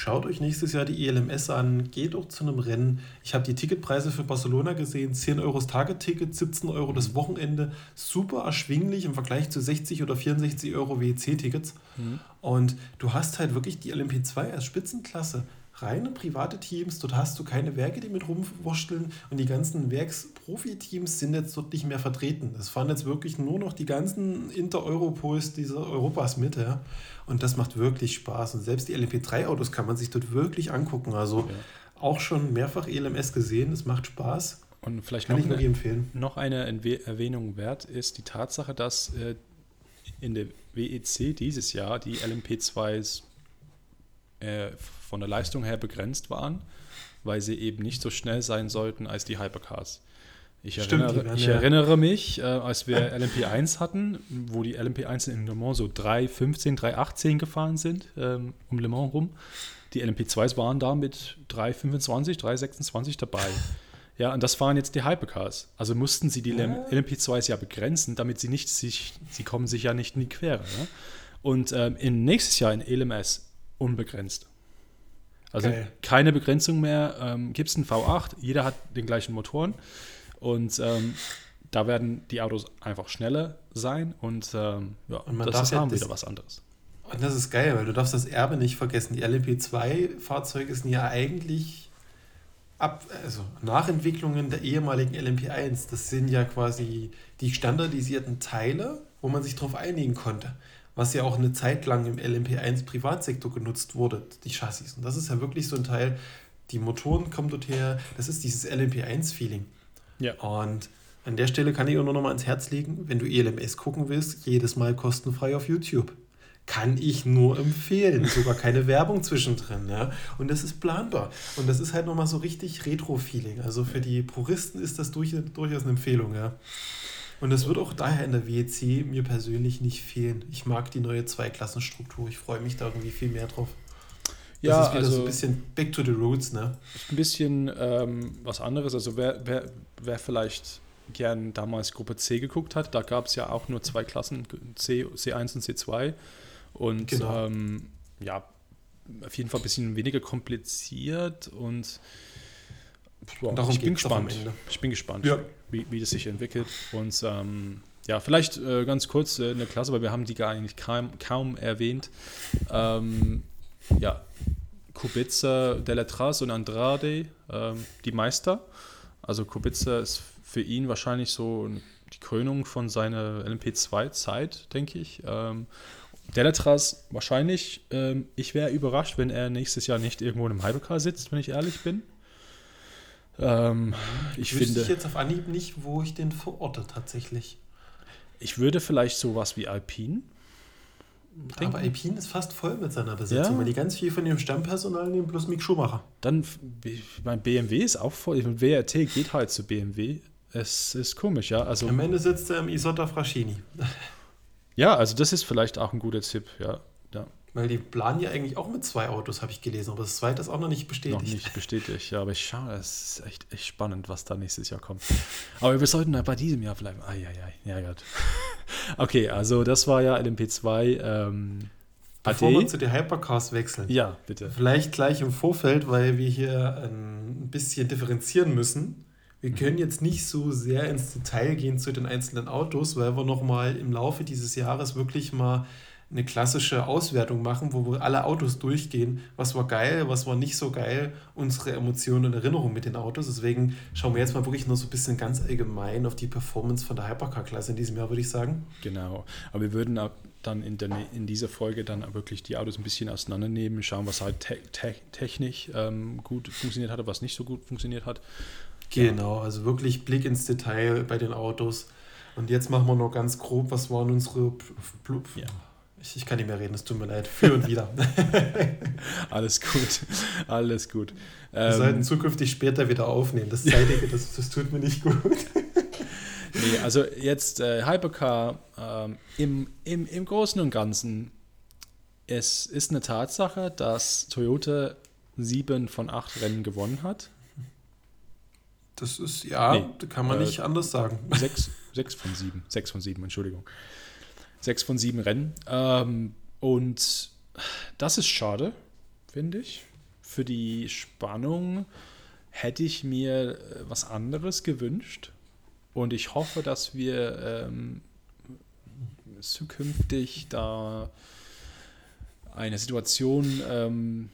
Schaut euch nächstes Jahr die ELMS an, geht auch zu einem Rennen. Ich habe die Ticketpreise für Barcelona gesehen, 10 Euro das Tageticket, 17 Euro das. Wochenende, super erschwinglich im Vergleich zu 60 oder 64 Euro WEC-Tickets. Mhm. Und du hast halt wirklich die LMP2 als Spitzenklasse reine private Teams, dort hast du keine Werke, die mit rumwurschteln und die ganzen Werksprofi-Teams sind jetzt dort nicht mehr vertreten. Es fahren jetzt wirklich nur noch die ganzen Inter-Europols dieser Europas mit. Ja? Und das macht wirklich Spaß. Und selbst die LMP3-Autos kann man sich dort wirklich angucken. Also ja. auch schon mehrfach ELMS gesehen, es macht Spaß. Und vielleicht noch, eine, empfehlen. noch eine Erwähnung wert ist die Tatsache, dass äh, in der WEC dieses Jahr die LMP2s äh, von der Leistung her begrenzt waren, weil sie eben nicht so schnell sein sollten als die Hypercars. Ich, Stimmt, erinnere, ich ja. erinnere mich, äh, als wir LMP1 hatten, wo die LMP1 in Le Mans so 3,15, 3,18 gefahren sind, ähm, um Le Mans rum. Die LMP2s waren da mit 3,25, 3,26 dabei. Ja, und das waren jetzt die Hypercars. Also mussten sie die ja. LMP2s ja begrenzen, damit sie nicht sich, sie kommen sich ja nicht in die Quere. Ne? Und ähm, in nächstes Jahr in LMS unbegrenzt. Also Geil. keine Begrenzung mehr. Ähm, Gibt es einen V8, jeder hat den gleichen Motoren. Und ähm, da werden die Autos einfach schneller sein und, ähm, ja, und das ist haben wieder was anderes. Und das ist geil, weil du darfst das Erbe nicht vergessen. Die LMP2-Fahrzeuge sind ja eigentlich ab, also Nachentwicklungen der ehemaligen LMP1. Das sind ja quasi die standardisierten Teile, wo man sich darauf einigen konnte. Was ja auch eine Zeit lang im LMP1 Privatsektor genutzt wurde, die Chassis. Und das ist ja wirklich so ein Teil, die Motoren kommen dort her, das ist dieses LMP1-Feeling. Ja. Und an der Stelle kann ich auch nur noch mal ans Herz legen, wenn du ELMS gucken willst, jedes Mal kostenfrei auf YouTube. Kann ich nur empfehlen. Sogar keine <laughs> Werbung zwischendrin. Ja? Und das ist planbar. Und das ist halt nochmal so richtig Retro-Feeling. Also für die Puristen ist das durch, durchaus eine Empfehlung. Ja? Und das wird auch daher in der WEC mir persönlich nicht fehlen. Ich mag die neue Zweiklassenstruktur. Ich freue mich da irgendwie viel mehr drauf. Das ja, ist wieder also, so ein bisschen back to the roots, ne? Ein bisschen ähm, was anderes. Also wer, wer, wer vielleicht gern damals Gruppe C geguckt hat, da gab es ja auch nur zwei Klassen, C, C1 und C2. Und genau. ähm, ja, auf jeden Fall ein bisschen weniger kompliziert und boah, ich bin gespannt. Ich bin gespannt, ja. wie, wie das sich entwickelt. Und ähm, ja, vielleicht äh, ganz kurz äh, in der Klasse, weil wir haben die gar eigentlich kaum, kaum erwähnt. Ähm, ja, Kubica, Deletras und Andrade, ähm, die Meister. Also Kubica ist für ihn wahrscheinlich so die Krönung von seiner LMP2-Zeit, denke ich. Ähm, Deletras wahrscheinlich. Ähm, ich wäre überrascht, wenn er nächstes Jahr nicht irgendwo in einem Hypercar sitzt, wenn ich ehrlich bin. Ähm, ich Wüsste finde. ich jetzt auf Anhieb nicht, wo ich den verorte tatsächlich. Ich würde vielleicht sowas wie Alpine denken. Aber Alpine ist fast voll mit seiner Besetzung, ja. weil die ganz viel von ihrem Stammpersonal nehmen, plus Mick Schumacher. Dann, mein BMW ist auch voll. WRT geht halt zu BMW. Es ist komisch, ja. Also, Am Ende sitzt er im Isotta Fraschini. Ja, also das ist vielleicht auch ein guter Tipp, ja. ja. Weil die planen ja eigentlich auch mit zwei Autos, habe ich gelesen, aber das zweite ist auch noch nicht bestätigt. Noch nicht <laughs> bestätigt, ja, aber ich schaue, es ist echt, echt spannend, was da nächstes Jahr kommt. Aber wir sollten bei diesem Jahr bleiben. Eieiei, ja Gott. <laughs> Okay, also das war ja LMP2. Ähm, Bevor AD. wir zu den Hypercars wechseln. Ja, bitte. Vielleicht gleich im Vorfeld, weil wir hier ein bisschen differenzieren müssen. Wir können jetzt nicht so sehr ins Detail gehen zu den einzelnen Autos, weil wir nochmal im Laufe dieses Jahres wirklich mal eine klassische Auswertung machen, wo wir alle Autos durchgehen. Was war geil, was war nicht so geil, unsere Emotionen und Erinnerungen mit den Autos. Deswegen schauen wir jetzt mal wirklich nur so ein bisschen ganz allgemein auf die Performance von der Hypercar-Klasse in diesem Jahr, würde ich sagen. Genau. Aber wir würden dann in, der, in dieser Folge dann wirklich die Autos ein bisschen auseinandernehmen, schauen, was halt te te technisch ähm, gut funktioniert hat, was nicht so gut funktioniert hat. Genau, also wirklich Blick ins Detail bei den Autos. Und jetzt machen wir noch ganz grob, was waren unsere. Ja. Ich, ich, kann nicht mehr reden, es tut mir leid. Für und wieder. <laughs> alles gut, alles gut. Wir ähm, sollten zukünftig später wieder aufnehmen. Das Zeitige, das, das tut mir nicht gut. <laughs> nee, also jetzt äh, Hypercar ähm, im, im, im Großen und Ganzen. Es ist eine Tatsache, dass Toyota sieben von acht Rennen gewonnen hat. Das ist, ja, nee, kann man äh, nicht anders sagen. Sechs, sechs von sieben. Sechs von sieben, Entschuldigung. Sechs von sieben Rennen. Ähm, und das ist schade, finde ich. Für die Spannung hätte ich mir äh, was anderes gewünscht. Und ich hoffe, dass wir ähm, zukünftig da eine Situation ähm,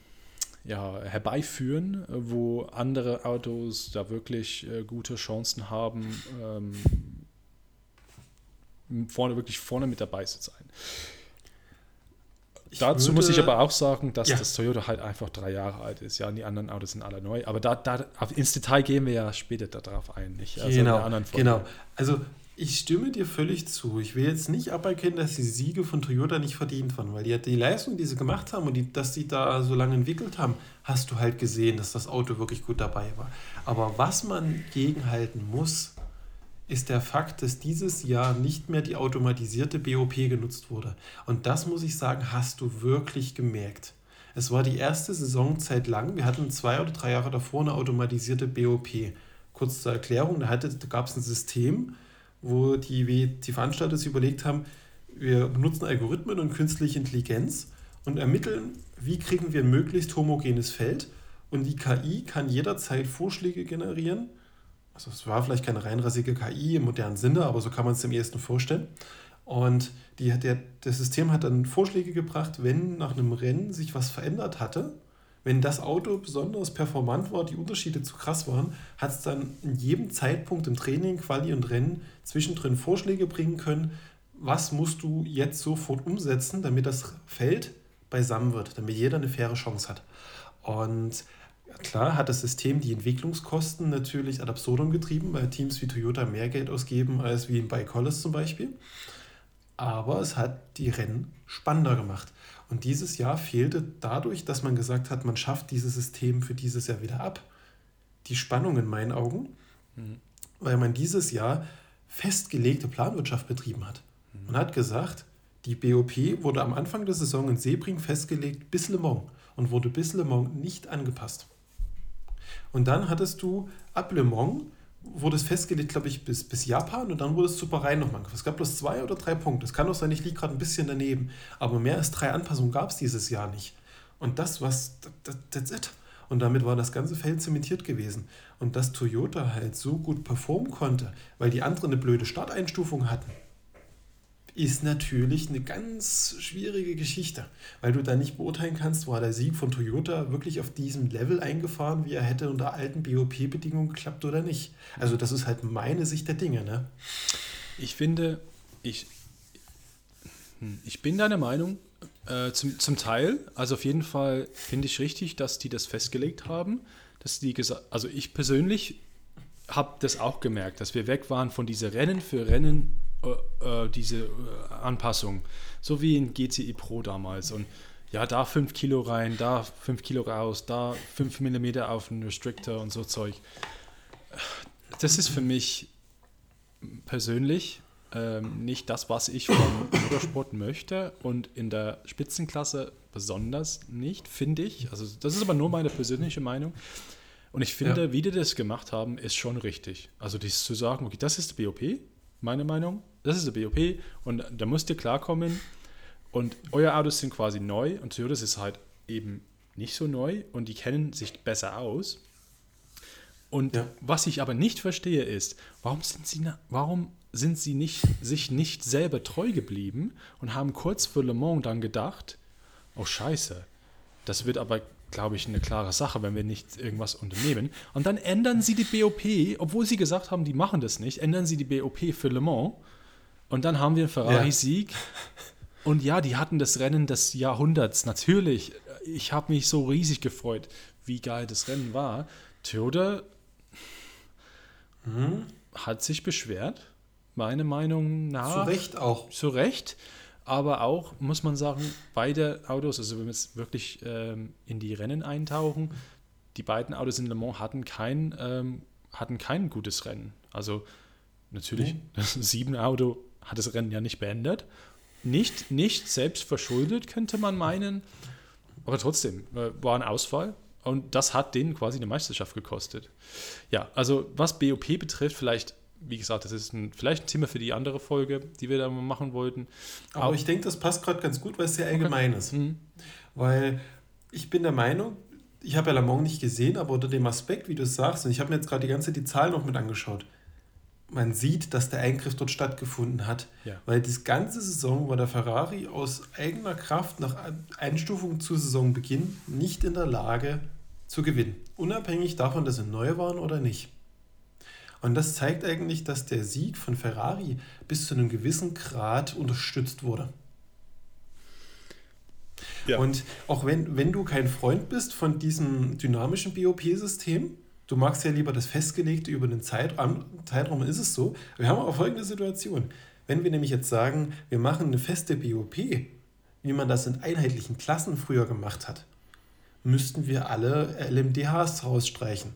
ja, herbeiführen, wo andere Autos da wirklich äh, gute Chancen haben, ähm, vorne wirklich vorne mit dabei zu sein. Ich Dazu würde, muss ich aber auch sagen, dass ja. das Toyota halt einfach drei Jahre alt ist. Ja, und die anderen Autos sind alle neu. Aber da, da ins Detail gehen wir ja später darauf ein. Nicht? Also genau, genau. Also ich stimme dir völlig zu. Ich will jetzt nicht aberkennen, dass die Siege von Toyota nicht verdient waren, weil die, die Leistung, die sie gemacht haben und die, dass sie da so lange entwickelt haben, hast du halt gesehen, dass das Auto wirklich gut dabei war. Aber was man gegenhalten muss, ist der Fakt, dass dieses Jahr nicht mehr die automatisierte BOP genutzt wurde. Und das muss ich sagen, hast du wirklich gemerkt. Es war die erste Saisonzeit lang. Wir hatten zwei oder drei Jahre davor eine automatisierte BOP. Kurz zur Erklärung, da, da gab es ein System, wo die, die Veranstalter sich überlegt haben, wir benutzen Algorithmen und künstliche Intelligenz und ermitteln, wie kriegen wir ein möglichst homogenes Feld. Und die KI kann jederzeit Vorschläge generieren. Also es war vielleicht keine reinrassige KI im modernen Sinne, aber so kann man es im ersten vorstellen. Und die, der, das System hat dann Vorschläge gebracht, wenn nach einem Rennen sich was verändert hatte, wenn das Auto besonders performant war, die Unterschiede zu krass waren, hat es dann in jedem Zeitpunkt im Training, Quali und Rennen zwischendrin Vorschläge bringen können, was musst du jetzt sofort umsetzen, damit das Feld beisammen wird, damit jeder eine faire Chance hat. Und klar hat das System die Entwicklungskosten natürlich ad absurdum getrieben, weil Teams wie Toyota mehr Geld ausgeben als wie bei Collis zum Beispiel. Aber es hat die Rennen spannender gemacht. Und dieses Jahr fehlte dadurch, dass man gesagt hat, man schafft dieses System für dieses Jahr wieder ab, die Spannung in meinen Augen, mhm. weil man dieses Jahr festgelegte Planwirtschaft betrieben hat. Mhm. Man hat gesagt, die BOP wurde am Anfang der Saison in Sebring festgelegt bis Le Mans und wurde bis Le Mans nicht angepasst. Und dann hattest du ab Le Mans wurde es festgelegt, glaube ich, bis, bis Japan und dann wurde es zu Bahrain nochmal angepasst. Es gab bloß zwei oder drei Punkte. Es kann auch sein, ich liege gerade ein bisschen daneben. Aber mehr als drei Anpassungen gab es dieses Jahr nicht. Und das, was, das, that's it. Und damit war das ganze Feld zementiert gewesen. Und dass Toyota halt so gut performen konnte, weil die anderen eine blöde Starteinstufung hatten, ist natürlich eine ganz schwierige Geschichte, weil du da nicht beurteilen kannst, war der Sieg von Toyota wirklich auf diesem Level eingefahren, wie er hätte unter alten BOP-Bedingungen geklappt oder nicht. Also das ist halt meine Sicht der Dinge. Ne? Ich finde, ich, ich bin deiner Meinung, äh, zum, zum Teil, also auf jeden Fall finde ich richtig, dass die das festgelegt haben, dass die gesagt, also ich persönlich habe das auch gemerkt, dass wir weg waren von dieser Rennen für Rennen äh, äh, diese äh, Anpassung. So wie in GCI Pro damals. Und ja, da 5 Kilo rein, da 5 Kilo raus, da 5 mm auf einen Restrictor und so Zeug. Das ist für mich persönlich ähm, nicht das, was ich vom Motorsport möchte und in der Spitzenklasse besonders nicht, finde ich. Also das ist aber nur meine persönliche Meinung. Und ich finde, ja. wie die das gemacht haben, ist schon richtig. Also dieses zu sagen, okay, das ist BOP, meine Meinung, das ist der BOP und da müsst ihr klarkommen. Und euer Autos sind quasi neu und Toyota ist halt eben nicht so neu und die kennen sich besser aus. Und ja. was ich aber nicht verstehe ist, warum sind sie, warum sind sie nicht, sich nicht selber treu geblieben und haben kurz vor Le Mans dann gedacht, oh scheiße, das wird aber, glaube ich, eine klare Sache, wenn wir nicht irgendwas unternehmen. Und dann ändern sie die BOP, obwohl sie gesagt haben, die machen das nicht, ändern sie die BOP für Le Mans. Und dann haben wir einen Ferrari-Sieg. Ja. <laughs> Und ja, die hatten das Rennen des Jahrhunderts. Natürlich, ich habe mich so riesig gefreut, wie geil das Rennen war. Theodor hm? hat sich beschwert, meiner Meinung nach. Zu Recht auch. Zu Recht. Aber auch, muss man sagen, beide Autos, also wenn wir jetzt wirklich ähm, in die Rennen eintauchen, die beiden Autos in Le Mans hatten kein, ähm, hatten kein gutes Rennen. Also natürlich, mhm. das sieben Auto hat das Rennen ja nicht beendet. Nicht, nicht selbst verschuldet, könnte man meinen. Aber trotzdem, äh, war ein Ausfall. Und das hat denen quasi eine Meisterschaft gekostet. Ja, also was BOP betrifft, vielleicht, wie gesagt, das ist ein, vielleicht ein Thema für die andere Folge, die wir da mal machen wollten. Aber Auch, ich denke, das passt gerade ganz gut, weil es sehr allgemein okay. ist. Mhm. Weil ich bin der Meinung, ich habe ja Lamont nicht gesehen, aber unter dem Aspekt, wie du es sagst, und ich habe mir jetzt gerade die ganze die Zahlen noch mit angeschaut, man sieht, dass der Eingriff dort stattgefunden hat. Ja. Weil das ganze Saison war der Ferrari aus eigener Kraft nach Einstufung zu Saisonbeginn nicht in der Lage zu gewinnen. Unabhängig davon, dass sie neu waren oder nicht. Und das zeigt eigentlich, dass der Sieg von Ferrari bis zu einem gewissen Grad unterstützt wurde. Ja. Und auch wenn, wenn du kein Freund bist von diesem dynamischen BOP-System, Du magst ja lieber das Festgelegte über den Zeitraum, Zeitraum ist es so. Wir haben aber folgende Situation. Wenn wir nämlich jetzt sagen, wir machen eine feste BOP, wie man das in einheitlichen Klassen früher gemacht hat, müssten wir alle LMDHs rausstreichen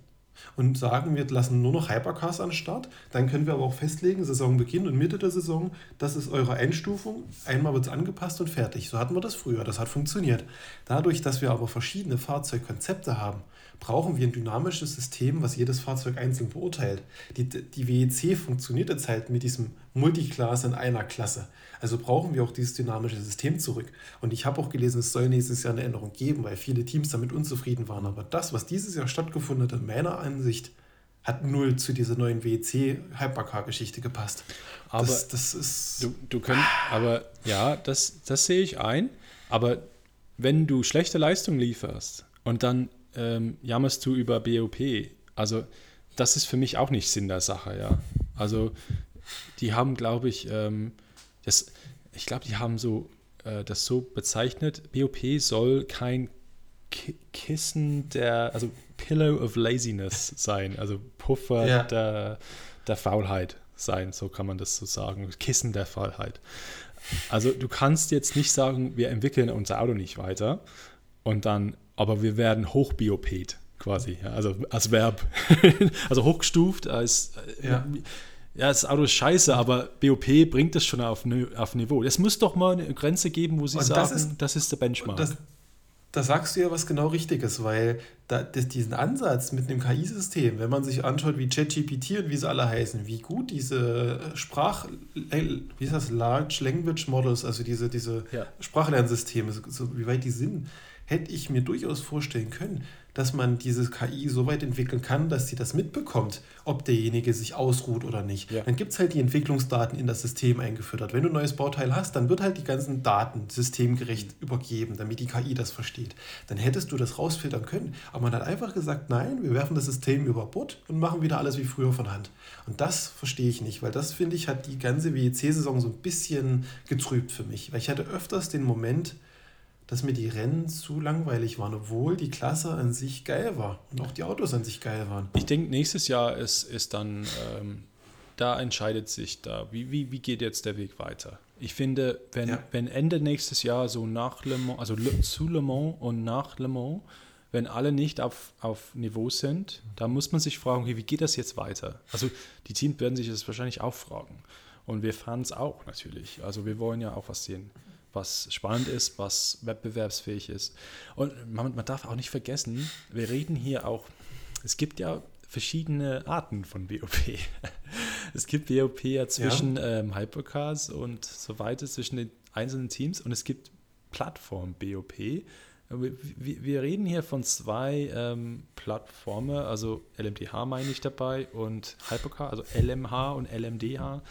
und sagen, wir lassen nur noch Hypercars an den Start. Dann können wir aber auch festlegen, Saisonbeginn und Mitte der Saison, das ist eure Einstufung. Einmal wird es angepasst und fertig. So hatten wir das früher. Das hat funktioniert. Dadurch, dass wir aber verschiedene Fahrzeugkonzepte haben, brauchen wir ein dynamisches System, was jedes Fahrzeug einzeln beurteilt. Die, die WEC funktioniert jetzt halt mit diesem Multiclass in einer Klasse. Also brauchen wir auch dieses dynamische System zurück. Und ich habe auch gelesen, es soll nächstes Jahr eine Änderung geben, weil viele Teams damit unzufrieden waren. Aber das, was dieses Jahr stattgefunden hat, in meiner Ansicht, hat null zu dieser neuen WEC Hypercar-Geschichte gepasst. Aber das, das ist. Du, du könnt, aber ja, das, das sehe ich ein. Aber wenn du schlechte Leistung lieferst und dann ähm, jammerst du über BOP. Also das ist für mich auch nicht Sinn der Sache, ja. Also die haben, glaube ich, ähm, das, ich glaube, die haben so äh, das so bezeichnet, BOP soll kein K Kissen der, also Pillow of Laziness sein, also Puffer ja. der, der Faulheit sein, so kann man das so sagen, Kissen der Faulheit. Also du kannst jetzt nicht sagen, wir entwickeln unser Auto nicht weiter und dann aber wir werden hochbioped quasi, ja, also als Verb. <laughs> also hochgestuft als. Äh, ja. ja, das Auto ist scheiße, aber BOP bringt das schon auf, auf Niveau. Es muss doch mal eine Grenze geben, wo sie und sagen, das ist, das ist der Benchmark. Das, da sagst du ja was genau Richtiges, weil da, das, diesen Ansatz mit einem KI-System, wenn man sich anschaut, wie ChatGPT und wie sie alle heißen, wie gut diese Sprach, wie ist das, Large Language Models, also diese, diese ja. Sprachlernsysteme, so, wie weit die sind, hätte ich mir durchaus vorstellen können, dass man diese KI so weit entwickeln kann, dass sie das mitbekommt, ob derjenige sich ausruht oder nicht. Ja. Dann gibt es halt die Entwicklungsdaten in das System eingefüttert. Wenn du ein neues Bauteil hast, dann wird halt die ganzen Daten systemgerecht mhm. übergeben, damit die KI das versteht. Dann hättest du das rausfiltern können. Aber man hat einfach gesagt, nein, wir werfen das System über Bord und machen wieder alles wie früher von Hand. Und das verstehe ich nicht, weil das, finde ich, hat die ganze WEC-Saison so ein bisschen getrübt für mich. Weil ich hatte öfters den Moment, dass mir die Rennen zu langweilig waren, obwohl die Klasse an sich geil war und auch die Autos an sich geil waren. Ich denke, nächstes Jahr ist, ist dann, ähm, da entscheidet sich da, wie, wie, wie geht jetzt der Weg weiter. Ich finde, wenn, ja. wenn Ende nächstes Jahr so nach Le Mans, also zu Le Mans und nach Le Mans, wenn alle nicht auf, auf Niveau sind, da muss man sich fragen, wie geht das jetzt weiter? Also die Teams werden sich das wahrscheinlich auch fragen. Und wir Fans auch natürlich. Also wir wollen ja auch was sehen was spannend ist, was wettbewerbsfähig ist. Und man, man darf auch nicht vergessen, wir reden hier auch, es gibt ja verschiedene Arten von BOP. <laughs> es gibt BOP ja zwischen ja. Ähm, Hypercars und so weiter, zwischen den einzelnen Teams und es gibt Plattform-BOP. Wir, wir, reden hier von zwei ähm, Plattformen, also LMDH meine ich dabei und Hypercar, also LMH und LMDH.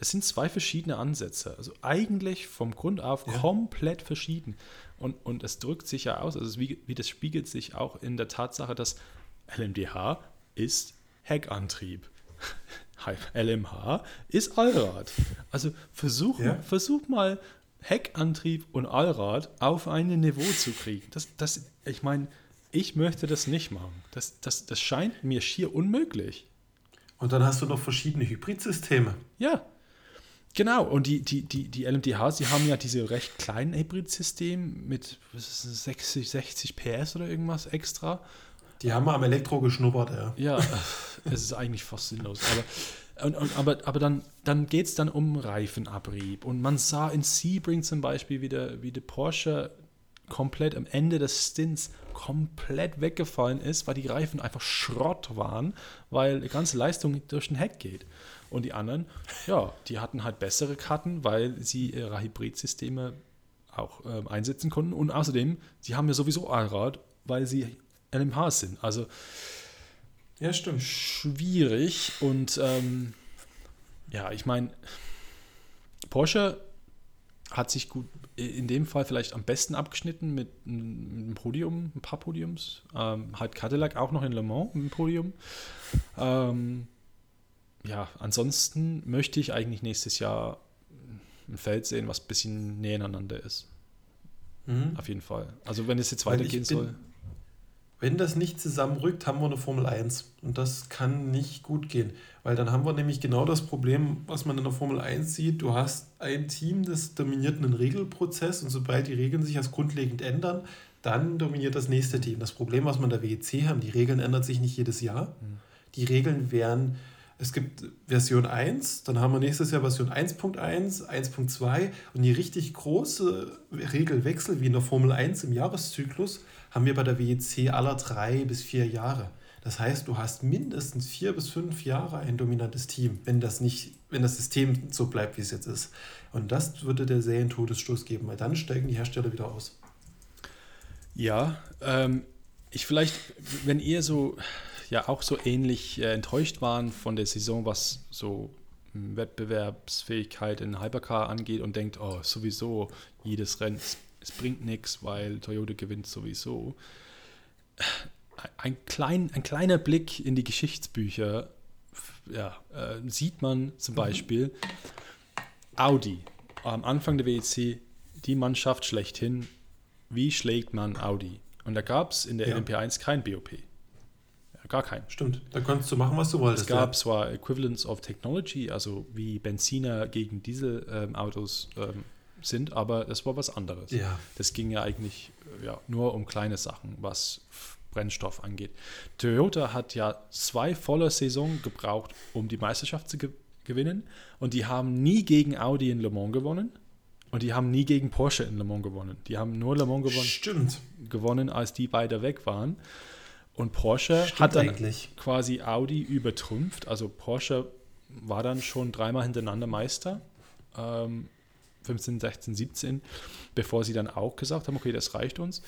Das sind zwei verschiedene Ansätze. Also eigentlich vom Grund auf ja. komplett verschieden. Und, und es drückt sich ja aus, also wie, wie das spiegelt sich auch in der Tatsache, dass LMDH ist Heckantrieb. <laughs> LMH ist Allrad. Also versuch, ja. versuch mal Heckantrieb und Allrad auf ein Niveau zu kriegen. Das, das, ich meine, ich möchte das nicht machen. Das, das, das scheint mir schier unmöglich. Und dann hast du noch verschiedene Hybridsysteme. Ja, genau. Und die, die, die, die LMDH, sie haben ja diese recht kleinen Hybridsystem mit 60, 60 PS oder irgendwas extra. Die haben am Elektro geschnuppert, ja. Ja, <laughs> es ist eigentlich fast sinnlos. Aber, und, und, aber, aber dann, dann geht es dann um Reifenabrieb. Und man sah in Sebring zum Beispiel, wie der, wie der Porsche komplett am Ende des Stints komplett weggefallen ist, weil die Reifen einfach Schrott waren, weil die ganze Leistung durch den Heck geht. Und die anderen, ja, die hatten halt bessere Karten, weil sie ihre Hybridsysteme auch äh, einsetzen konnten. Und außerdem, sie haben ja sowieso Allrad, weil sie LMH sind. Also ja, stimmt. Schwierig. Und ähm, ja, ich meine, Porsche hat sich gut in dem Fall vielleicht am besten abgeschnitten mit einem Podium, ein paar Podiums. Ähm, halt Cadillac auch noch in Le Mans mit dem Podium. Ähm, ja, ansonsten möchte ich eigentlich nächstes Jahr ein Feld sehen, was ein bisschen näher aneinander ist. Mhm. Auf jeden Fall. Also wenn es jetzt weitergehen soll. Wenn das nicht zusammenrückt, haben wir eine Formel 1. Und das kann nicht gut gehen. Weil dann haben wir nämlich genau das Problem, was man in der Formel 1 sieht. Du hast ein Team, das dominiert einen Regelprozess und sobald die Regeln sich als grundlegend ändern, dann dominiert das nächste Team. Das Problem, was wir in der WEC haben, die Regeln ändern sich nicht jedes Jahr. Mhm. Die Regeln werden es gibt Version 1, dann haben wir nächstes Jahr Version 1.1, 1.2 und die richtig große Regelwechsel wie in der Formel 1 im Jahreszyklus haben wir bei der WEC aller drei bis vier Jahre. Das heißt, du hast mindestens vier bis fünf Jahre ein dominantes Team, wenn das nicht, wenn das System so bleibt, wie es jetzt ist. Und das würde der Serientodesstoß geben, weil dann steigen die Hersteller wieder aus. Ja, ähm, ich vielleicht, wenn ihr so ja auch so ähnlich äh, enttäuscht waren von der Saison, was so hm, Wettbewerbsfähigkeit in Hypercar angeht und denkt, oh, sowieso jedes Rennen, es, es bringt nichts, weil Toyota gewinnt sowieso. Ein, klein, ein kleiner Blick in die Geschichtsbücher ja, äh, sieht man zum mhm. Beispiel Audi am Anfang der WEC, die Mannschaft schlechthin. Wie schlägt man Audi? Und da gab es in der ja. LMP1 kein BOP. Gar keinen. Stimmt, da konntest du machen, was du wolltest. Es gab ja. zwar Equivalence of Technology, also wie Benziner gegen Dieselautos ähm, ähm, sind, aber das war was anderes. Ja. Das ging ja eigentlich äh, ja, nur um kleine Sachen, was Brennstoff angeht. Toyota hat ja zwei volle Saison gebraucht, um die Meisterschaft zu ge gewinnen und die haben nie gegen Audi in Le Mans gewonnen. Und die haben nie gegen Porsche in Le Mans gewonnen. Die haben nur Le Mans gewonnen, Stimmt. gewonnen, als die beide weg waren. Und Porsche Stimmt hat dann eigentlich. quasi Audi übertrumpft. Also Porsche war dann schon dreimal hintereinander Meister. Ähm, 15, 16, 17, bevor sie dann auch gesagt haben, okay, das reicht uns.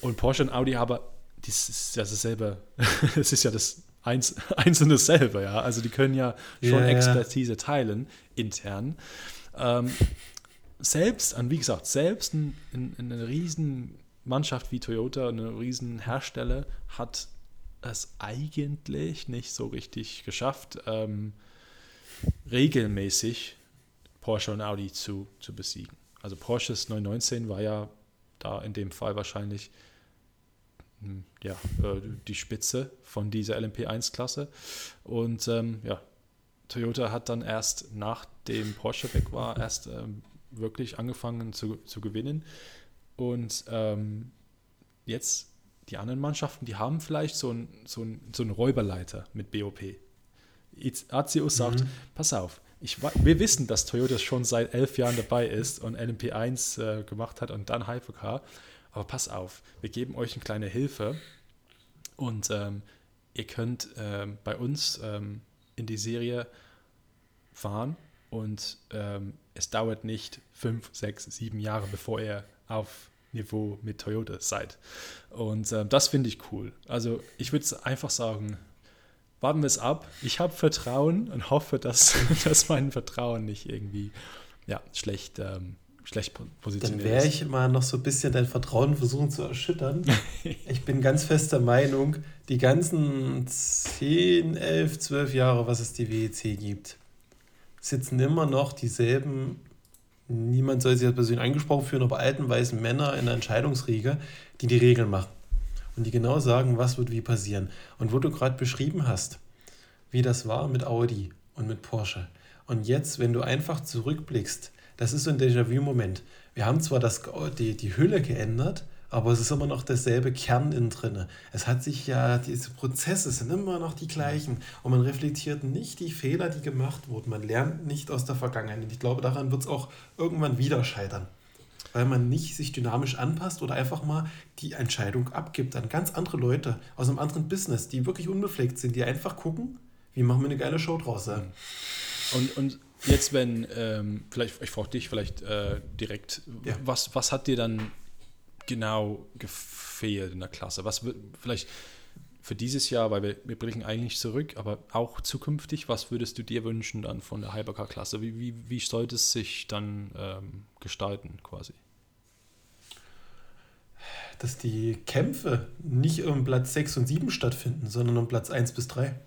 Und Porsche und Audi haben, das ist ja dasselbe, <laughs> das ist ja das eins, <laughs> eins und dasselbe, ja. Also die können ja schon yeah, Expertise teilen, intern. Ähm, selbst, wie gesagt, selbst in, in, in einer riesen Mannschaft wie Toyota, eine riesen Hersteller, hat es eigentlich nicht so richtig geschafft, ähm, regelmäßig Porsche und Audi zu, zu besiegen. Also Porsches 919 war ja da in dem Fall wahrscheinlich hm, ja, äh, die Spitze von dieser LMP1-Klasse. Und ähm, ja, Toyota hat dann erst nachdem Porsche weg war, erst ähm, wirklich angefangen zu, zu gewinnen. Und ähm, jetzt die anderen Mannschaften, die haben vielleicht so einen so so ein Räuberleiter mit BOP. Azius sagt, mhm. pass auf, ich, wir wissen, dass Toyota schon seit elf Jahren dabei ist und LMP1 äh, gemacht hat und dann Hypercar. Aber pass auf, wir geben euch eine kleine Hilfe und ähm, ihr könnt ähm, bei uns ähm, in die Serie fahren und ähm, es dauert nicht fünf, sechs, sieben Jahre, bevor ihr auf Niveau mit Toyota seid. Und äh, das finde ich cool. Also ich würde einfach sagen, warten wir es ab. Ich habe Vertrauen und hoffe, dass, <laughs> dass mein Vertrauen nicht irgendwie ja, schlecht, ähm, schlecht positioniert Dann werde ich mal noch so ein bisschen dein Vertrauen versuchen zu erschüttern. <laughs> ich bin ganz fest der Meinung, die ganzen 10, 11, 12 Jahre, was es die WEC gibt, sitzen immer noch dieselben, niemand soll sich jetzt persönlich angesprochen führen, aber alten weißen Männer in der Entscheidungsriege, die die Regeln machen und die genau sagen, was wird wie passieren. Und wo du gerade beschrieben hast, wie das war mit Audi und mit Porsche. Und jetzt, wenn du einfach zurückblickst, das ist so ein Déjà-vu-Moment. Wir haben zwar das, die, die Hülle geändert, aber es ist immer noch derselbe Kern innen drin. Es hat sich ja, diese Prozesse sind immer noch die gleichen und man reflektiert nicht die Fehler, die gemacht wurden. Man lernt nicht aus der Vergangenheit. Und ich glaube, daran wird es auch irgendwann wieder scheitern weil man nicht sich dynamisch anpasst oder einfach mal die Entscheidung abgibt an ganz andere Leute aus einem anderen Business, die wirklich unbefleckt sind, die einfach gucken, wie machen wir eine geile Show draus. Ja? Und, und jetzt, wenn, ähm, vielleicht, ich frage dich vielleicht äh, direkt, ja. was, was hat dir dann genau gefehlt in der Klasse? Was vielleicht für dieses Jahr, weil wir, wir blicken eigentlich zurück, aber auch zukünftig, was würdest du dir wünschen dann von der Hypercar-Klasse? Wie, wie, wie sollte es sich dann ähm, gestalten quasi? Dass die Kämpfe nicht um Platz 6 und 7 stattfinden, sondern um Platz 1 bis 3.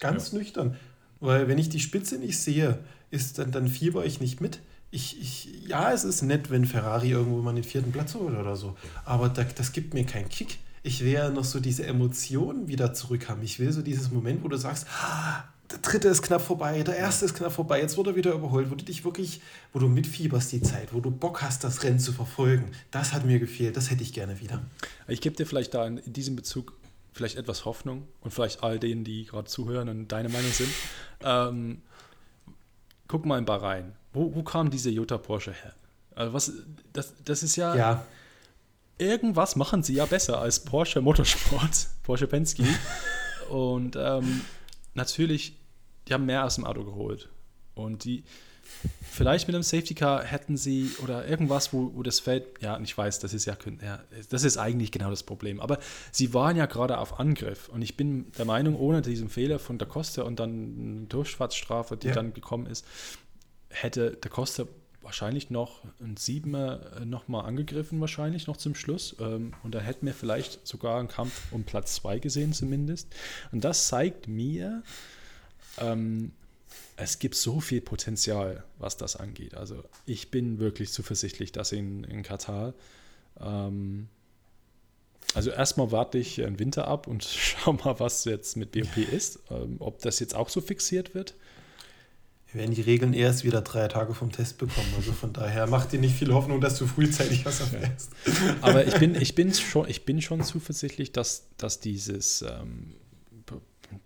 Ganz ja. nüchtern. Weil wenn ich die Spitze nicht sehe, ist dann, dann fieber ich nicht mit. Ich, ich, ja, es ist nett, wenn Ferrari irgendwo mal den vierten Platz holt oder so. Aber da, das gibt mir keinen Kick ich will ja noch so diese Emotionen wieder zurückhaben. Ich will so dieses Moment, wo du sagst, ah, der dritte ist knapp vorbei, der erste ist knapp vorbei, jetzt wurde er wieder überholt, wo du dich wirklich, wo du mitfieberst die Zeit, wo du Bock hast, das Rennen zu verfolgen. Das hat mir gefehlt, das hätte ich gerne wieder. Ich gebe dir vielleicht da in, diesem Bezug vielleicht etwas Hoffnung und vielleicht all denen, die gerade zuhören und deine Meinung sind. Ähm, guck mal in Bahrain. Wo, wo kam diese Jota Porsche her? Also was, das, das ist ja, ja irgendwas machen sie ja besser als Porsche Motorsport, <laughs> Porsche Penske. <laughs> Und ähm, natürlich, die haben mehr aus dem Auto geholt. Und die, vielleicht mit einem Safety Car hätten sie oder irgendwas, wo, wo das Feld, ja, ich weiß, das ist ja, ja, das ist eigentlich genau das Problem. Aber sie waren ja gerade auf Angriff. Und ich bin der Meinung, ohne diesen Fehler von der Costa und dann eine Durchfahrtsstrafe, die ja. dann gekommen ist, hätte der Costa wahrscheinlich noch ein Siebener äh, nochmal angegriffen, wahrscheinlich noch zum Schluss. Ähm, und da hätten wir vielleicht sogar einen Kampf um Platz 2 gesehen, zumindest. Und das zeigt mir, ähm, es gibt so viel Potenzial, was das angeht. Also ich bin wirklich zuversichtlich, dass in, in Katar ähm, also erstmal warte ich einen Winter ab und <laughs> schau mal, was jetzt mit BOP ist. Ähm, ob das jetzt auch so fixiert wird. Wir werden die Regeln erst wieder drei Tage vom Test bekommen. Also von daher macht dir nicht viel Hoffnung, dass du frühzeitig was erfährst. Aber ich bin, ich bin, <laughs> schon, ich bin schon zuversichtlich, dass, dass dieses ähm,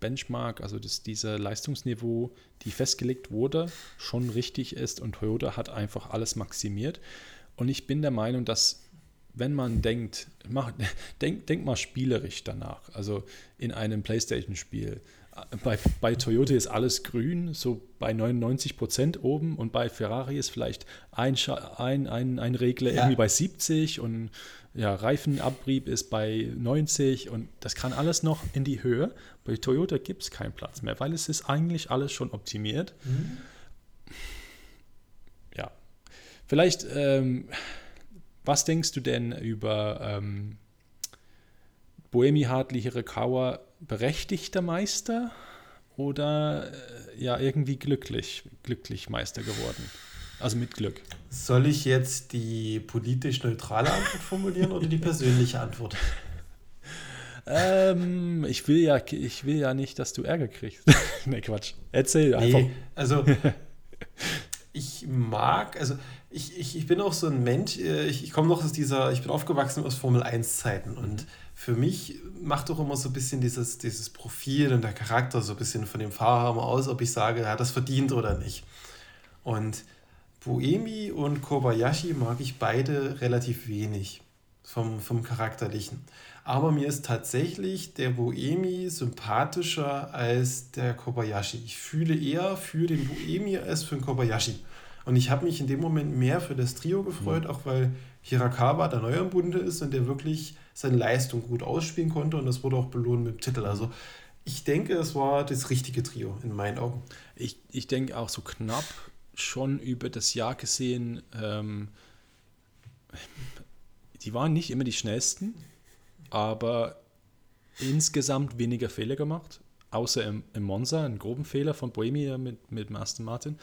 Benchmark, also dass dieser Leistungsniveau, die festgelegt wurde, schon richtig ist und Toyota hat einfach alles maximiert. Und ich bin der Meinung, dass wenn man denkt, mach, <laughs> denk, denk mal spielerisch danach, also in einem PlayStation-Spiel, bei, bei Toyota ist alles grün, so bei 99 Prozent oben und bei Ferrari ist vielleicht ein, ein, ein, ein Regler ja. irgendwie bei 70 und ja, Reifenabrieb ist bei 90 und das kann alles noch in die Höhe. Bei Toyota gibt es keinen Platz mehr, weil es ist eigentlich alles schon optimiert. Mhm. Ja, vielleicht, ähm, was denkst du denn über ähm, Boemi, Hartley, Hirakawa? berechtigter Meister oder äh, ja irgendwie glücklich, glücklich Meister geworden? Also mit Glück. Soll ich jetzt die politisch neutrale Antwort formulieren oder die persönliche Antwort? <laughs> Ähm, ich will ja, ich will ja nicht, dass du Ärger kriegst. <laughs> ne, Quatsch. Erzähl einfach. Nee, also <laughs> ich mag, also ich, ich, ich bin auch so ein Mensch, äh, ich, ich komme noch aus dieser, ich bin aufgewachsen aus Formel 1 Zeiten und für mich macht doch immer so ein bisschen dieses, dieses Profil und der Charakter so ein bisschen von dem Fahrer mal aus, ob ich sage, er hat das verdient oder nicht. Und Boemi und Kobayashi mag ich beide relativ wenig vom, vom Charakterlichen. Aber mir ist tatsächlich der Boemi sympathischer als der Kobayashi. Ich fühle eher für den Boemi als für den Kobayashi. Und ich habe mich in dem Moment mehr für das Trio gefreut, mhm. auch weil Hirakawa der Neue im Bunde ist und der wirklich seine Leistung gut ausspielen konnte und das wurde auch belohnt mit dem Titel. Also Ich denke, es war das richtige Trio in meinen Augen. Ich, ich denke auch so knapp schon über das Jahr gesehen. Ähm, die waren nicht immer die schnellsten, aber insgesamt weniger Fehler gemacht. Außer im, im Monza, einen groben Fehler von Bohemia mit, mit Aston Martin.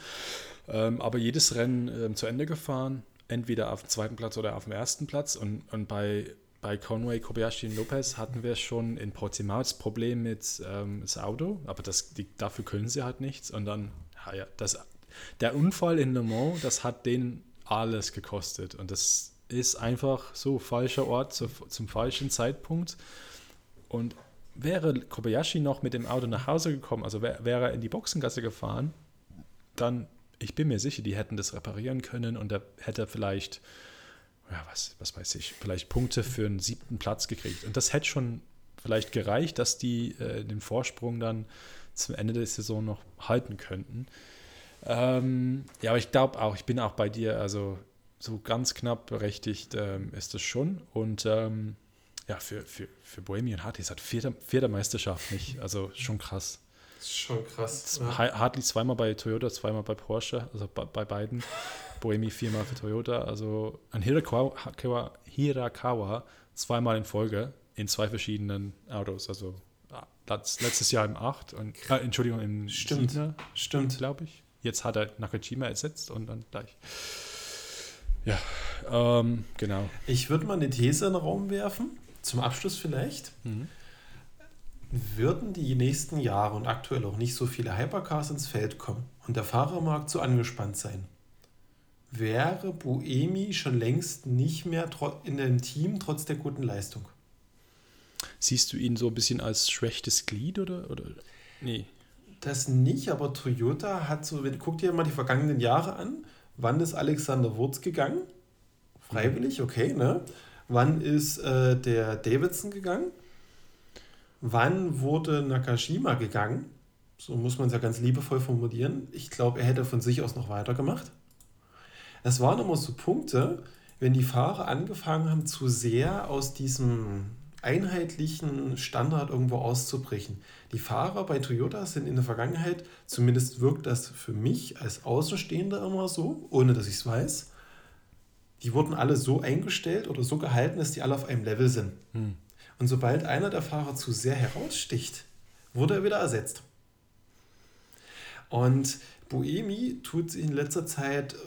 Ähm, aber jedes Rennen ähm, zu Ende gefahren, entweder auf dem zweiten Platz oder auf dem ersten Platz. Und, und bei, bei Conway, Kobayashi und Lopez hatten wir schon in Portimao das Problem mit ähm, das Auto, aber das, die, dafür können sie halt nichts. Und dann, ja, das, der Unfall in Le Mans, das hat denen alles gekostet. Und das ist einfach so falscher Ort zu, zum falschen Zeitpunkt. Und wäre Kobayashi noch mit dem Auto nach Hause gekommen, also wär, wäre er in die Boxengasse gefahren, dann, ich bin mir sicher, die hätten das reparieren können und er hätte vielleicht, ja, was, was weiß ich, vielleicht Punkte für einen siebten Platz gekriegt. Und das hätte schon vielleicht gereicht, dass die äh, den Vorsprung dann zum Ende der Saison noch halten könnten. Ähm, ja, aber ich glaube auch, ich bin auch bei dir, also so ganz knapp berechtigt ähm, ist es schon. Und ähm, ja, für, für, für Bohemian Hartley ist halt vierte, vierte Meisterschaft nicht. Also schon krass. Das ist schon krass. Ja. Hartley zweimal bei Toyota, zweimal bei Porsche, also bei, bei beiden. Bohemi viermal für Toyota. Also an Hirakawa, Hirakawa zweimal in Folge in zwei verschiedenen Autos. Also ah, letztes Jahr im 8 und äh, Entschuldigung, im Stimmt. 7 Stimmt. glaube ich. Jetzt hat er Nakajima ersetzt und dann gleich. Ja, ähm, genau. Ich würde mal eine These in den Raum werfen zum Abschluss vielleicht. Mhm. Würden die nächsten Jahre und aktuell auch nicht so viele Hypercars ins Feld kommen und der Fahrermarkt so angespannt sein, wäre Buemi schon längst nicht mehr in dem Team trotz der guten Leistung. Siehst du ihn so ein bisschen als schwächtes Glied oder, oder? Nee. Das nicht, aber Toyota hat so, guck dir mal die vergangenen Jahre an. Wann ist Alexander Wurz gegangen? Freiwillig, okay, ne? Wann ist äh, der Davidson gegangen? Wann wurde Nakashima gegangen? So muss man es ja ganz liebevoll formulieren. Ich glaube, er hätte von sich aus noch weitergemacht. Es waren immer so Punkte, wenn die Fahrer angefangen haben, zu sehr aus diesem einheitlichen Standard irgendwo auszubrechen. Die Fahrer bei Toyota sind in der Vergangenheit, zumindest wirkt das für mich als Außenstehender immer so, ohne dass ich es weiß, die wurden alle so eingestellt oder so gehalten, dass die alle auf einem Level sind. Hm. Und sobald einer der Fahrer zu sehr heraussticht, wurde er wieder ersetzt. Und Boemi tut sich in letzter Zeit äh,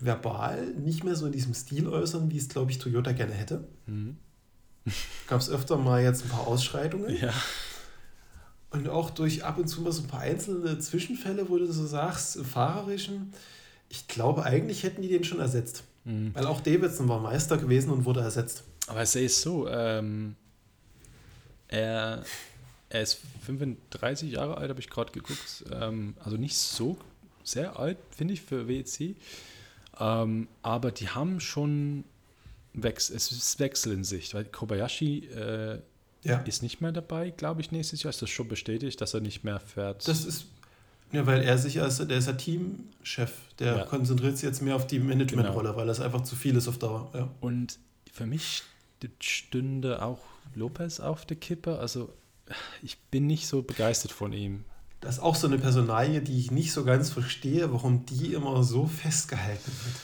verbal nicht mehr so in diesem Stil äußern, wie es, glaube ich, Toyota gerne hätte. <laughs> Hm. Gab es öfter mal jetzt ein paar Ausschreitungen. Ja. Und auch durch ab und zu mal so ein paar einzelne Zwischenfälle, wo du so sagst, im Fahrerischen, ich glaube, eigentlich hätten die den schon ersetzt. Mhm. Weil auch Davidson war Meister gewesen und wurde ersetzt. Aber es ist so, ähm, er, er ist 35 Jahre alt, habe ich gerade geguckt. Ähm, also nicht so sehr alt, finde ich, für WEC. Ähm, aber die haben schon Wechsel, es ist Wechsel in Sicht, weil Kobayashi äh, ja. ist nicht mehr dabei, glaube ich, nächstes Jahr. Ist das schon bestätigt, dass er nicht mehr fährt? Das ist ja, weil er sich als, der ist ja Teamchef, der ja. konzentriert sich jetzt mehr auf die Managementrolle, genau. weil das einfach zu viel ist auf Dauer. Ja. Und für mich stünde auch Lopez auf der Kippe. Also ich bin nicht so begeistert von ihm. Das ist auch so eine Personalie, die ich nicht so ganz verstehe, warum die immer so festgehalten wird.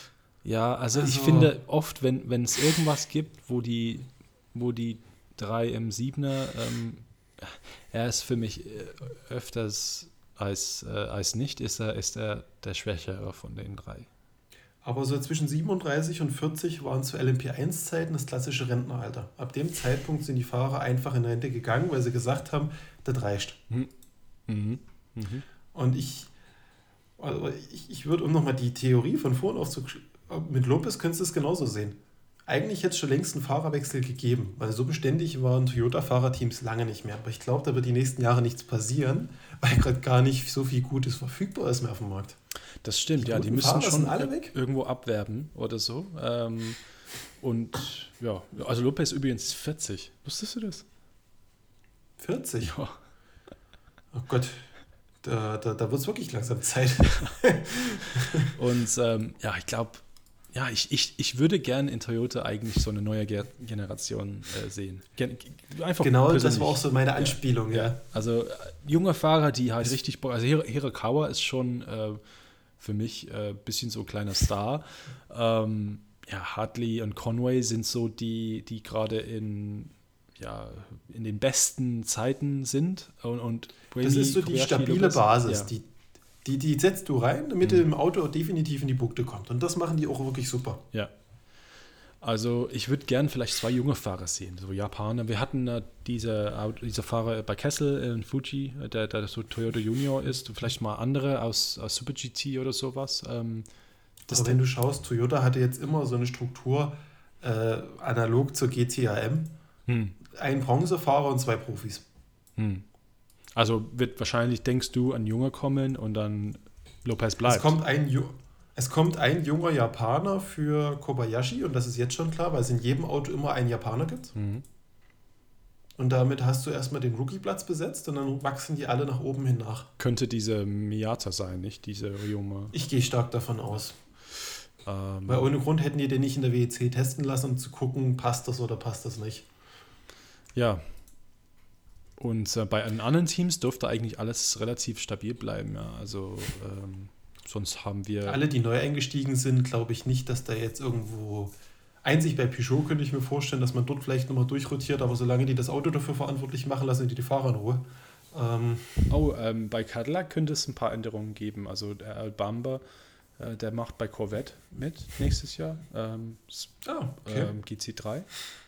Ja, also, also ich finde oft, wenn, wenn es irgendwas gibt, wo die, wo die drei im Siebener, ähm, er ist für mich äh, öfters als, äh, als nicht ist er, ist er der Schwächere von den drei. Aber so zwischen 37 und 40 waren zu LMP1-Zeiten das klassische Rentneralter. Ab dem Zeitpunkt sind die Fahrer einfach in Rente gegangen, weil sie gesagt haben, das reicht. Mhm. Mhm. Mhm. Und ich, also ich, ich würde, um nochmal die Theorie von vorhin aufzuschreiben, mit Lopez könntest du es genauso sehen eigentlich hätte es schon längst einen Fahrerwechsel gegeben, weil so beständig waren Toyota-Fahrerteams lange nicht mehr. Aber ich glaube, da wird die nächsten Jahre nichts passieren, weil gerade gar nicht so viel Gutes verfügbar ist mehr auf dem Markt. Das stimmt, ja, die müssen Fahrer schon alle weg. irgendwo abwerben oder so. Ähm, und ja, also Lopez übrigens 40. Wusstest du das? 40? Ja. Oh Gott, da, da, da wird es wirklich langsam Zeit. <laughs> und ähm, ja, ich glaube, ja, ich, ich, ich würde gerne in Toyota eigentlich so eine neue Ge Generation äh, sehen. Gen einfach genau, persönlich. das war auch so meine Anspielung, ja. ja. Also äh, junge Fahrer, die halt das richtig. Also Hir Hirakawa ist schon äh, für mich ein äh, bisschen so ein kleiner Star. Ähm, ja, Hartley und Conway sind so die, die gerade in, ja, in den besten Zeiten sind. Und, und das ist so die stabile Basis, ja. die die, die setzt du rein, damit mhm. er im Auto definitiv in die Bukte kommt. Und das machen die auch wirklich super. Ja. Also ich würde gern vielleicht zwei junge Fahrer sehen, so Japaner. Wir hatten äh, diese, diese Fahrer bei Kessel in Fuji, der, der so Toyota Junior ist, vielleicht mal andere aus, aus Super GT oder sowas. Ähm, das Aber wenn du schaust, Toyota hatte jetzt immer so eine Struktur äh, analog zur GTAM. Hm. Ein Bronzefahrer und zwei Profis. Hm. Also wird wahrscheinlich, denkst du, ein Junge kommen und dann Lopez bleibt. Es kommt ein, es kommt ein junger Japaner für Kobayashi und das ist jetzt schon klar, weil es in jedem Auto immer einen Japaner gibt. Mhm. Und damit hast du erstmal den Rookie-Platz besetzt und dann wachsen die alle nach oben hin nach. Könnte diese Miata sein, nicht diese junge? Ich gehe stark davon aus. Ähm, Weil ohne Grund hätten die den nicht in der WEC testen lassen, um zu gucken, passt das oder passt das nicht. Ja, und äh, bei den anderen Teams dürfte eigentlich alles relativ stabil bleiben. Ja. Also ähm, sonst haben wir. Alle, die neu eingestiegen sind, glaube ich nicht, dass da jetzt irgendwo. Einzig bei Peugeot könnte ich mir vorstellen, dass man dort vielleicht nochmal durchrotiert, aber solange die das Auto dafür verantwortlich machen, lassen die die Fahrer in Ruhe. Ähm oh, ähm, bei Cadillac könnte es ein paar Änderungen geben. Also der Albamba, äh, der macht bei Corvette mit nächstes Jahr. Ähm, ah, okay. Ähm, GC3.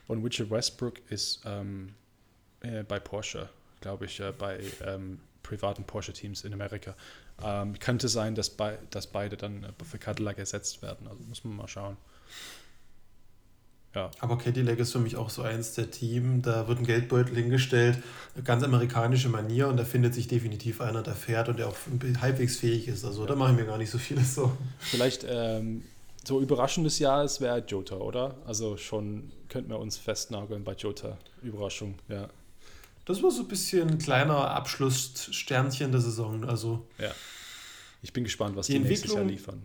Und Richard Westbrook ist ähm, äh, bei Porsche, glaube ich, äh, bei ähm, privaten Porsche-Teams in Amerika. Ähm, könnte sein, dass, bei, dass beide dann äh, für Cadillac ersetzt werden. Also muss man mal schauen. Ja. Aber Cadillac ist für mich auch so eins der Team, da wird ein Geldbeutel hingestellt, ganz amerikanische Manier und da findet sich definitiv einer, der fährt und der auch halbwegs fähig ist. Also ja. da machen wir gar nicht so vieles so. Vielleicht ähm, so überraschendes Jahres wäre Jota, oder? Also schon könnten wir uns festnageln bei Jota. Überraschung, ja. Das war so ein bisschen ein kleiner Abschlusssternchen der Saison. Also ja. Ich bin gespannt, was die, die nächstes Jahr liefern.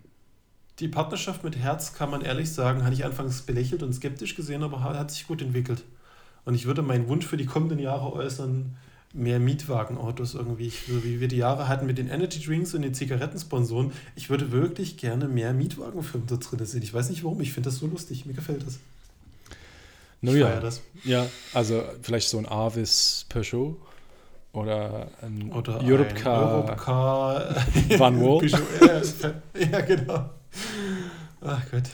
Die Partnerschaft mit Herz, kann man ehrlich sagen, hatte ich anfangs belächelt und skeptisch gesehen, aber hat sich gut entwickelt. Und ich würde meinen Wunsch für die kommenden Jahre äußern, mehr Mietwagenautos irgendwie, so wie wir die Jahre hatten mit den Energy Drinks und den Zigarettensponsoren. Ich würde wirklich gerne mehr Mietwagenfirmen da drin sehen. Ich weiß nicht warum, ich finde das so lustig, mir gefällt das. Naja, das. Ja, also vielleicht so ein Avis Peugeot oder ein oder Europcar, Europcar Van Wall. <laughs> ja, genau. Ach Gott.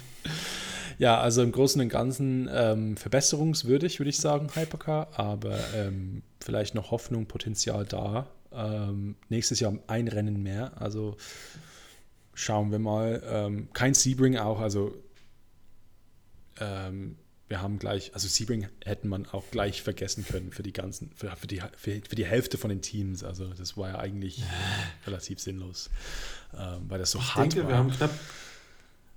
Ja, also im Großen und Ganzen ähm, verbesserungswürdig, würde ich sagen, Hypercar, aber ähm, vielleicht noch Hoffnung, Potenzial da. Ähm, nächstes Jahr ein Rennen mehr, also schauen wir mal. Ähm, kein Sebring auch, also ähm, wir haben gleich, also Sebring hätte man auch gleich vergessen können für die ganzen, für, für, die, für, für die Hälfte von den Teams. Also das war ja eigentlich relativ sinnlos, ähm, weil das so ich hart denke, war. Wir haben, knapp,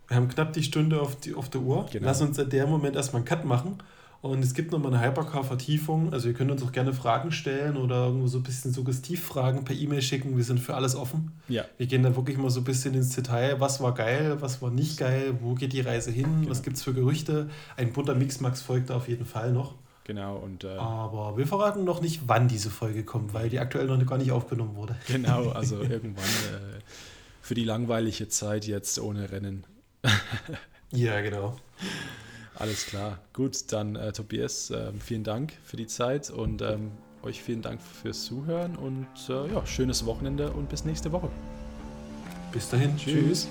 wir haben knapp die Stunde auf, die, auf der Uhr. Genau. Lass uns in dem Moment erstmal einen Cut machen und es gibt nochmal eine Hypercar-Vertiefung. Also ihr könnt uns auch gerne Fragen stellen oder irgendwo so ein bisschen Suggestivfragen per E-Mail schicken. Wir sind für alles offen. Ja. Wir gehen da wirklich mal so ein bisschen ins Detail. Was war geil, was war nicht geil, wo geht die Reise hin, genau. was gibt es für Gerüchte. Ein bunter Mixmax folgt da auf jeden Fall noch. Genau. Und, äh, Aber wir verraten noch nicht, wann diese Folge kommt, weil die aktuell noch gar nicht aufgenommen wurde. <laughs> Genau, also irgendwann äh, für die langweilige Zeit jetzt ohne Rennen. ja, genau. Alles klar. Gut, dann äh, Tobias, äh, vielen Dank für die Zeit und ähm, euch vielen Dank fürs Zuhören und äh, ja, schönes Wochenende und bis nächste Woche. Bis dahin. Tschüss. Tschüss.